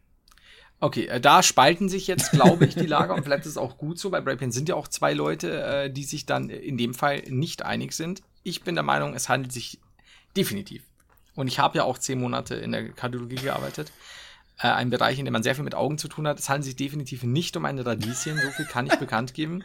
Okay, äh, da spalten sich jetzt, glaube ich, die Lager und vielleicht ist es auch gut so. Bei Brad Pitt sind ja auch zwei Leute, äh, die sich dann in dem Fall nicht einig sind. Ich bin der Meinung, es handelt sich definitiv. Und ich habe ja auch zehn Monate in der Kardiologie gearbeitet. Äh, ein Bereich, in dem man sehr viel mit Augen zu tun hat. Es handelt sich definitiv nicht um eine Radieschen. So viel kann ich <laughs> bekannt geben.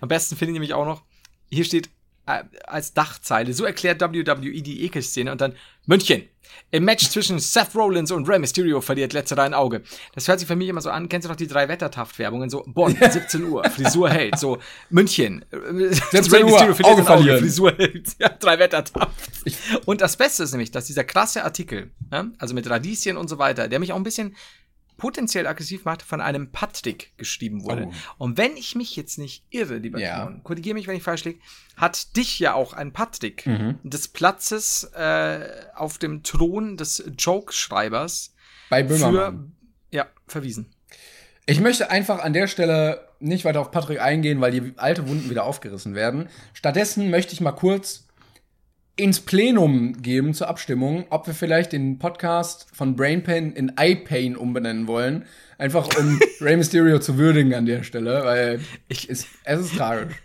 Am besten finde ich nämlich auch noch, hier steht äh, als Dachzeile, so erklärt WWE die Ekelszene und dann München. Im Match zwischen Seth Rollins und Rey Mysterio verliert letzterer ein Auge. Das hört sich für mich immer so an. Kennst du noch die drei Wettertaft-Werbungen? So, Bonn, <laughs> 17 Uhr, Frisur hält. So, München. <laughs> äh, 17 Uhr, Auge verlieren. Frisur hält. Ja, drei Wettertaft. Und das Beste ist nämlich, dass dieser krasse Artikel, ne, also mit Radieschen und so weiter, der mich auch ein bisschen potenziell aggressiv macht, von einem Patrick geschrieben wurde. Oh. Und wenn ich mich jetzt nicht irre, lieber Ja. Timon, korrigiere mich, wenn ich falsch liege, hat dich ja auch ein Patrick Mhm. des Platzes äh, auf dem Thron des Joke-Schreibers Bei für Böhmermann. ja, verwiesen. Ich möchte einfach an der Stelle nicht weiter auf Patrick eingehen, weil die alte Wunden wieder aufgerissen werden. Stattdessen möchte ich mal kurz ins Plenum geben zur Abstimmung, ob wir vielleicht den Podcast von Brainpain in iPain umbenennen wollen. Einfach um <laughs> Rey Mysterio zu würdigen an der Stelle, weil Ich- es, es ist tragisch. <laughs>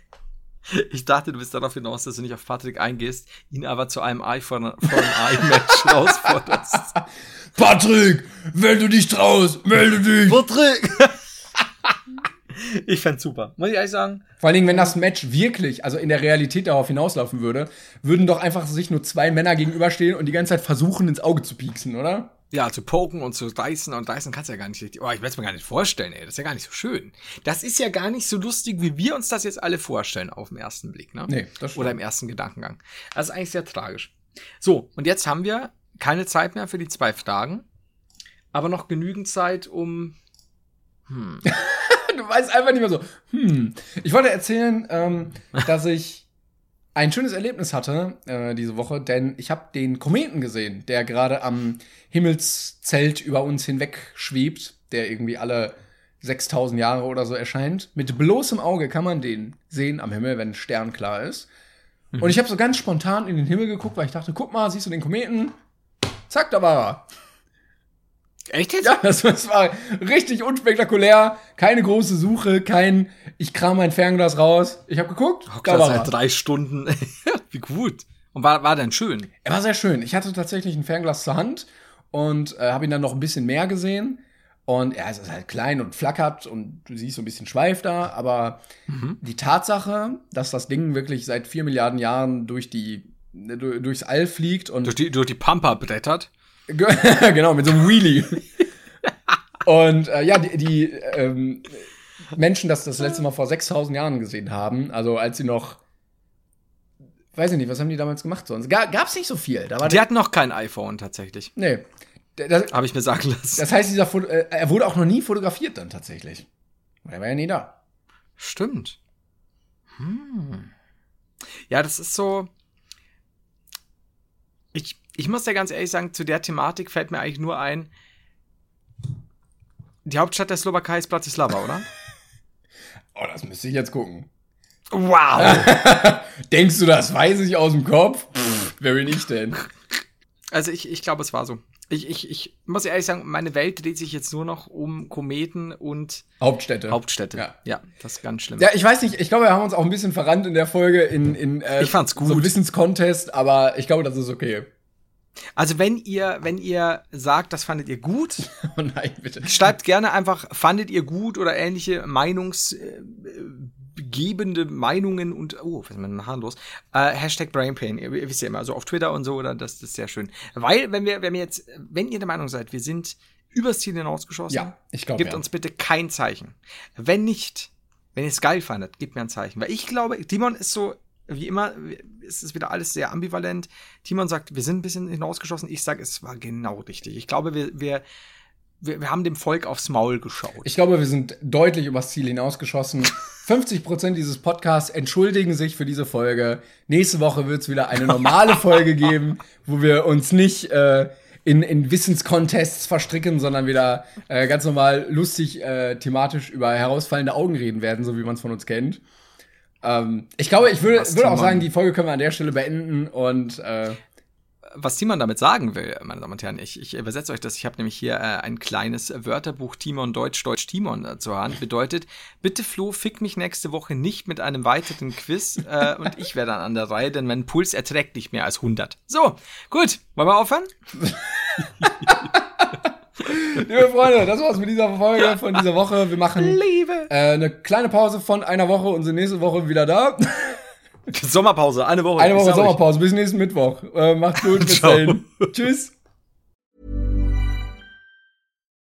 Ich dachte, du bist darauf hinaus, dass du nicht auf Patrick eingehst, ihn aber zu einem Eye for an Eye Match <laughs> herausforderst. Patrick, wenn du dich traust, melde dich. Patrick! <laughs> ich fänd's super. Muss ich ehrlich sagen, Vor allen Dingen, wenn das Match wirklich, also in der Realität darauf hinauslaufen würde, würden doch einfach sich nur zwei Männer gegenüberstehen und die ganze Zeit versuchen, ins Auge zu pieksen, oder? ja, zu poken und zu reißen und reißen kannst du ja gar nicht richtig. Oh, ich will es mir gar nicht vorstellen, ey. Das ist ja gar nicht so schön. Das ist ja gar nicht so lustig, wie wir uns das jetzt alle vorstellen auf den ersten Blick, ne? Nee, das stimmt. Oder im ersten Gedankengang. Das ist eigentlich sehr tragisch. So, und jetzt haben wir keine Zeit mehr für die zwei Fragen, aber noch genügend Zeit, um. Hm. <laughs> Du weißt einfach nicht mehr so. Hm. Ich wollte erzählen, ähm, dass ich ein schönes Erlebnis hatte äh, diese Woche, denn ich habe den Kometen gesehen, der gerade am Himmelszelt über uns hinweg schwebt, der irgendwie alle 6000 Jahre oder so erscheint. Mit bloßem Auge kann man den sehen am Himmel, wenn sternklar ist. Und ich habe so ganz spontan in den Himmel geguckt, weil ich dachte, guck mal, siehst du den Kometen? Zack, da war er. Echt jetzt? Ja, das, das war richtig unspektakulär. Keine große Suche, kein, ich kram mein Fernglas raus. Ich habe geguckt, Oh, da war seit er. drei Stunden. <laughs> Wie gut. Und war, war denn schön? Er war sehr schön. Ich hatte tatsächlich ein Fernglas zur Hand und äh, habe ihn dann noch ein bisschen mehr gesehen. Und es ist halt klein und flackert und du siehst so ein bisschen Schweif da, aber die Tatsache, dass das Ding wirklich seit vier Milliarden Jahren durch die du- durchs All fliegt und Durch die, durch die Pampa brettert. Ge- <laughs> genau, mit so einem Wheelie. Und äh, ja, die, die ähm, Menschen das das letzte Mal vor 6000 Jahren gesehen haben, also als sie noch, weiß ich nicht, was haben die damals gemacht sonst? Ga, gab's nicht so viel. Da war Die hatten noch kein iPhone tatsächlich. nee. Habe ich mir sagen lassen. das heißt, dieser Foto, äh, er wurde auch noch nie fotografiert dann tatsächlich. Er war ja nie da. Stimmt. Hm. Ja, das ist so. Ich, muss ja ganz ehrlich sagen, zu der Thematik fällt mir eigentlich nur ein. Die Hauptstadt der Slowakei ist Bratislava, oder? <laughs> Oh, das müsste ich jetzt gucken. Wow! <laughs> Denkst du, das weiß ich aus dem Kopf? Pff, wer bin ich denn? Also ich, ich glaube, es war so. Ich, ich, ich muss ehrlich sagen, meine Welt dreht sich jetzt nur noch um Kometen und Hauptstädte. Hauptstädte. Ja. ja, das ist ganz schlimm. Ja, ich weiß nicht, ich glaube, wir haben uns auch ein bisschen verrannt in der Folge in, in äh, Ich fand's gut. so Wissenscontest, aber ich glaube, das ist okay. Also wenn ihr, wenn ihr sagt, das fandet ihr gut, <laughs> Oh nein, bitte. schreibt gerne einfach, fandet ihr gut oder ähnliche meinungsgebende Meinungen und, oh, was ist mit den Haaren los? Äh, Hashtag Brainpain, ihr, ihr wisst ja immer, also auf Twitter und so, oder das, das ist sehr schön. Weil, wenn wir, wenn wir jetzt, wenn ihr der Meinung seid, wir sind übers Ziel hinausgeschossen, Ja, ich glaube, gebt ja. uns bitte kein Zeichen. Wenn nicht, wenn ihr es geil fandet, gebt mir ein Zeichen. Weil ich glaube, Timon ist so, wie immer, es ist wieder alles sehr ambivalent. Timon sagt, wir sind ein bisschen hinausgeschossen. Ich sage, es war genau richtig. Ich glaube, wir, wir, wir, wir haben dem Volk aufs Maul geschaut. Ich glaube, wir sind deutlich übers Ziel hinausgeschossen. <laughs> 50% dieses Podcasts entschuldigen sich für diese Folge. Nächste Woche wird es wieder eine normale Folge geben, wo wir uns nicht äh, in, in Wissenscontests verstricken, sondern wieder äh, ganz normal lustig äh, thematisch über herausfallende Augen reden werden, so wie man es von uns kennt. Ähm, ich glaube, ich würde, würde auch sagen, die Folge können wir an der Stelle beenden und äh, Was Timon damit sagen will, meine Damen und Herren, ich, ich übersetze euch das. Ich habe nämlich hier äh, ein kleines Wörterbuch Timon Deutsch, Deutsch Timon äh, zur Hand. Bedeutet, bitte Flo, fick mich nächste Woche nicht mit einem weiteren Quiz äh, <laughs> und ich werde dann an der Reihe, denn mein Puls erträgt nicht mehr als 100. So, gut, wollen wir aufhören? <laughs> liebe Freunde, das war's mit dieser Folge von dieser Woche. Wir machen Liebe. äh, eine kleine Pause von einer Woche und sind nächste Woche wieder da. Sommerpause, eine Woche. Eine Woche sag euch. Sommerpause, bis nächsten Mittwoch. Äh, macht's gut, bis <laughs> dahin. Tschüss.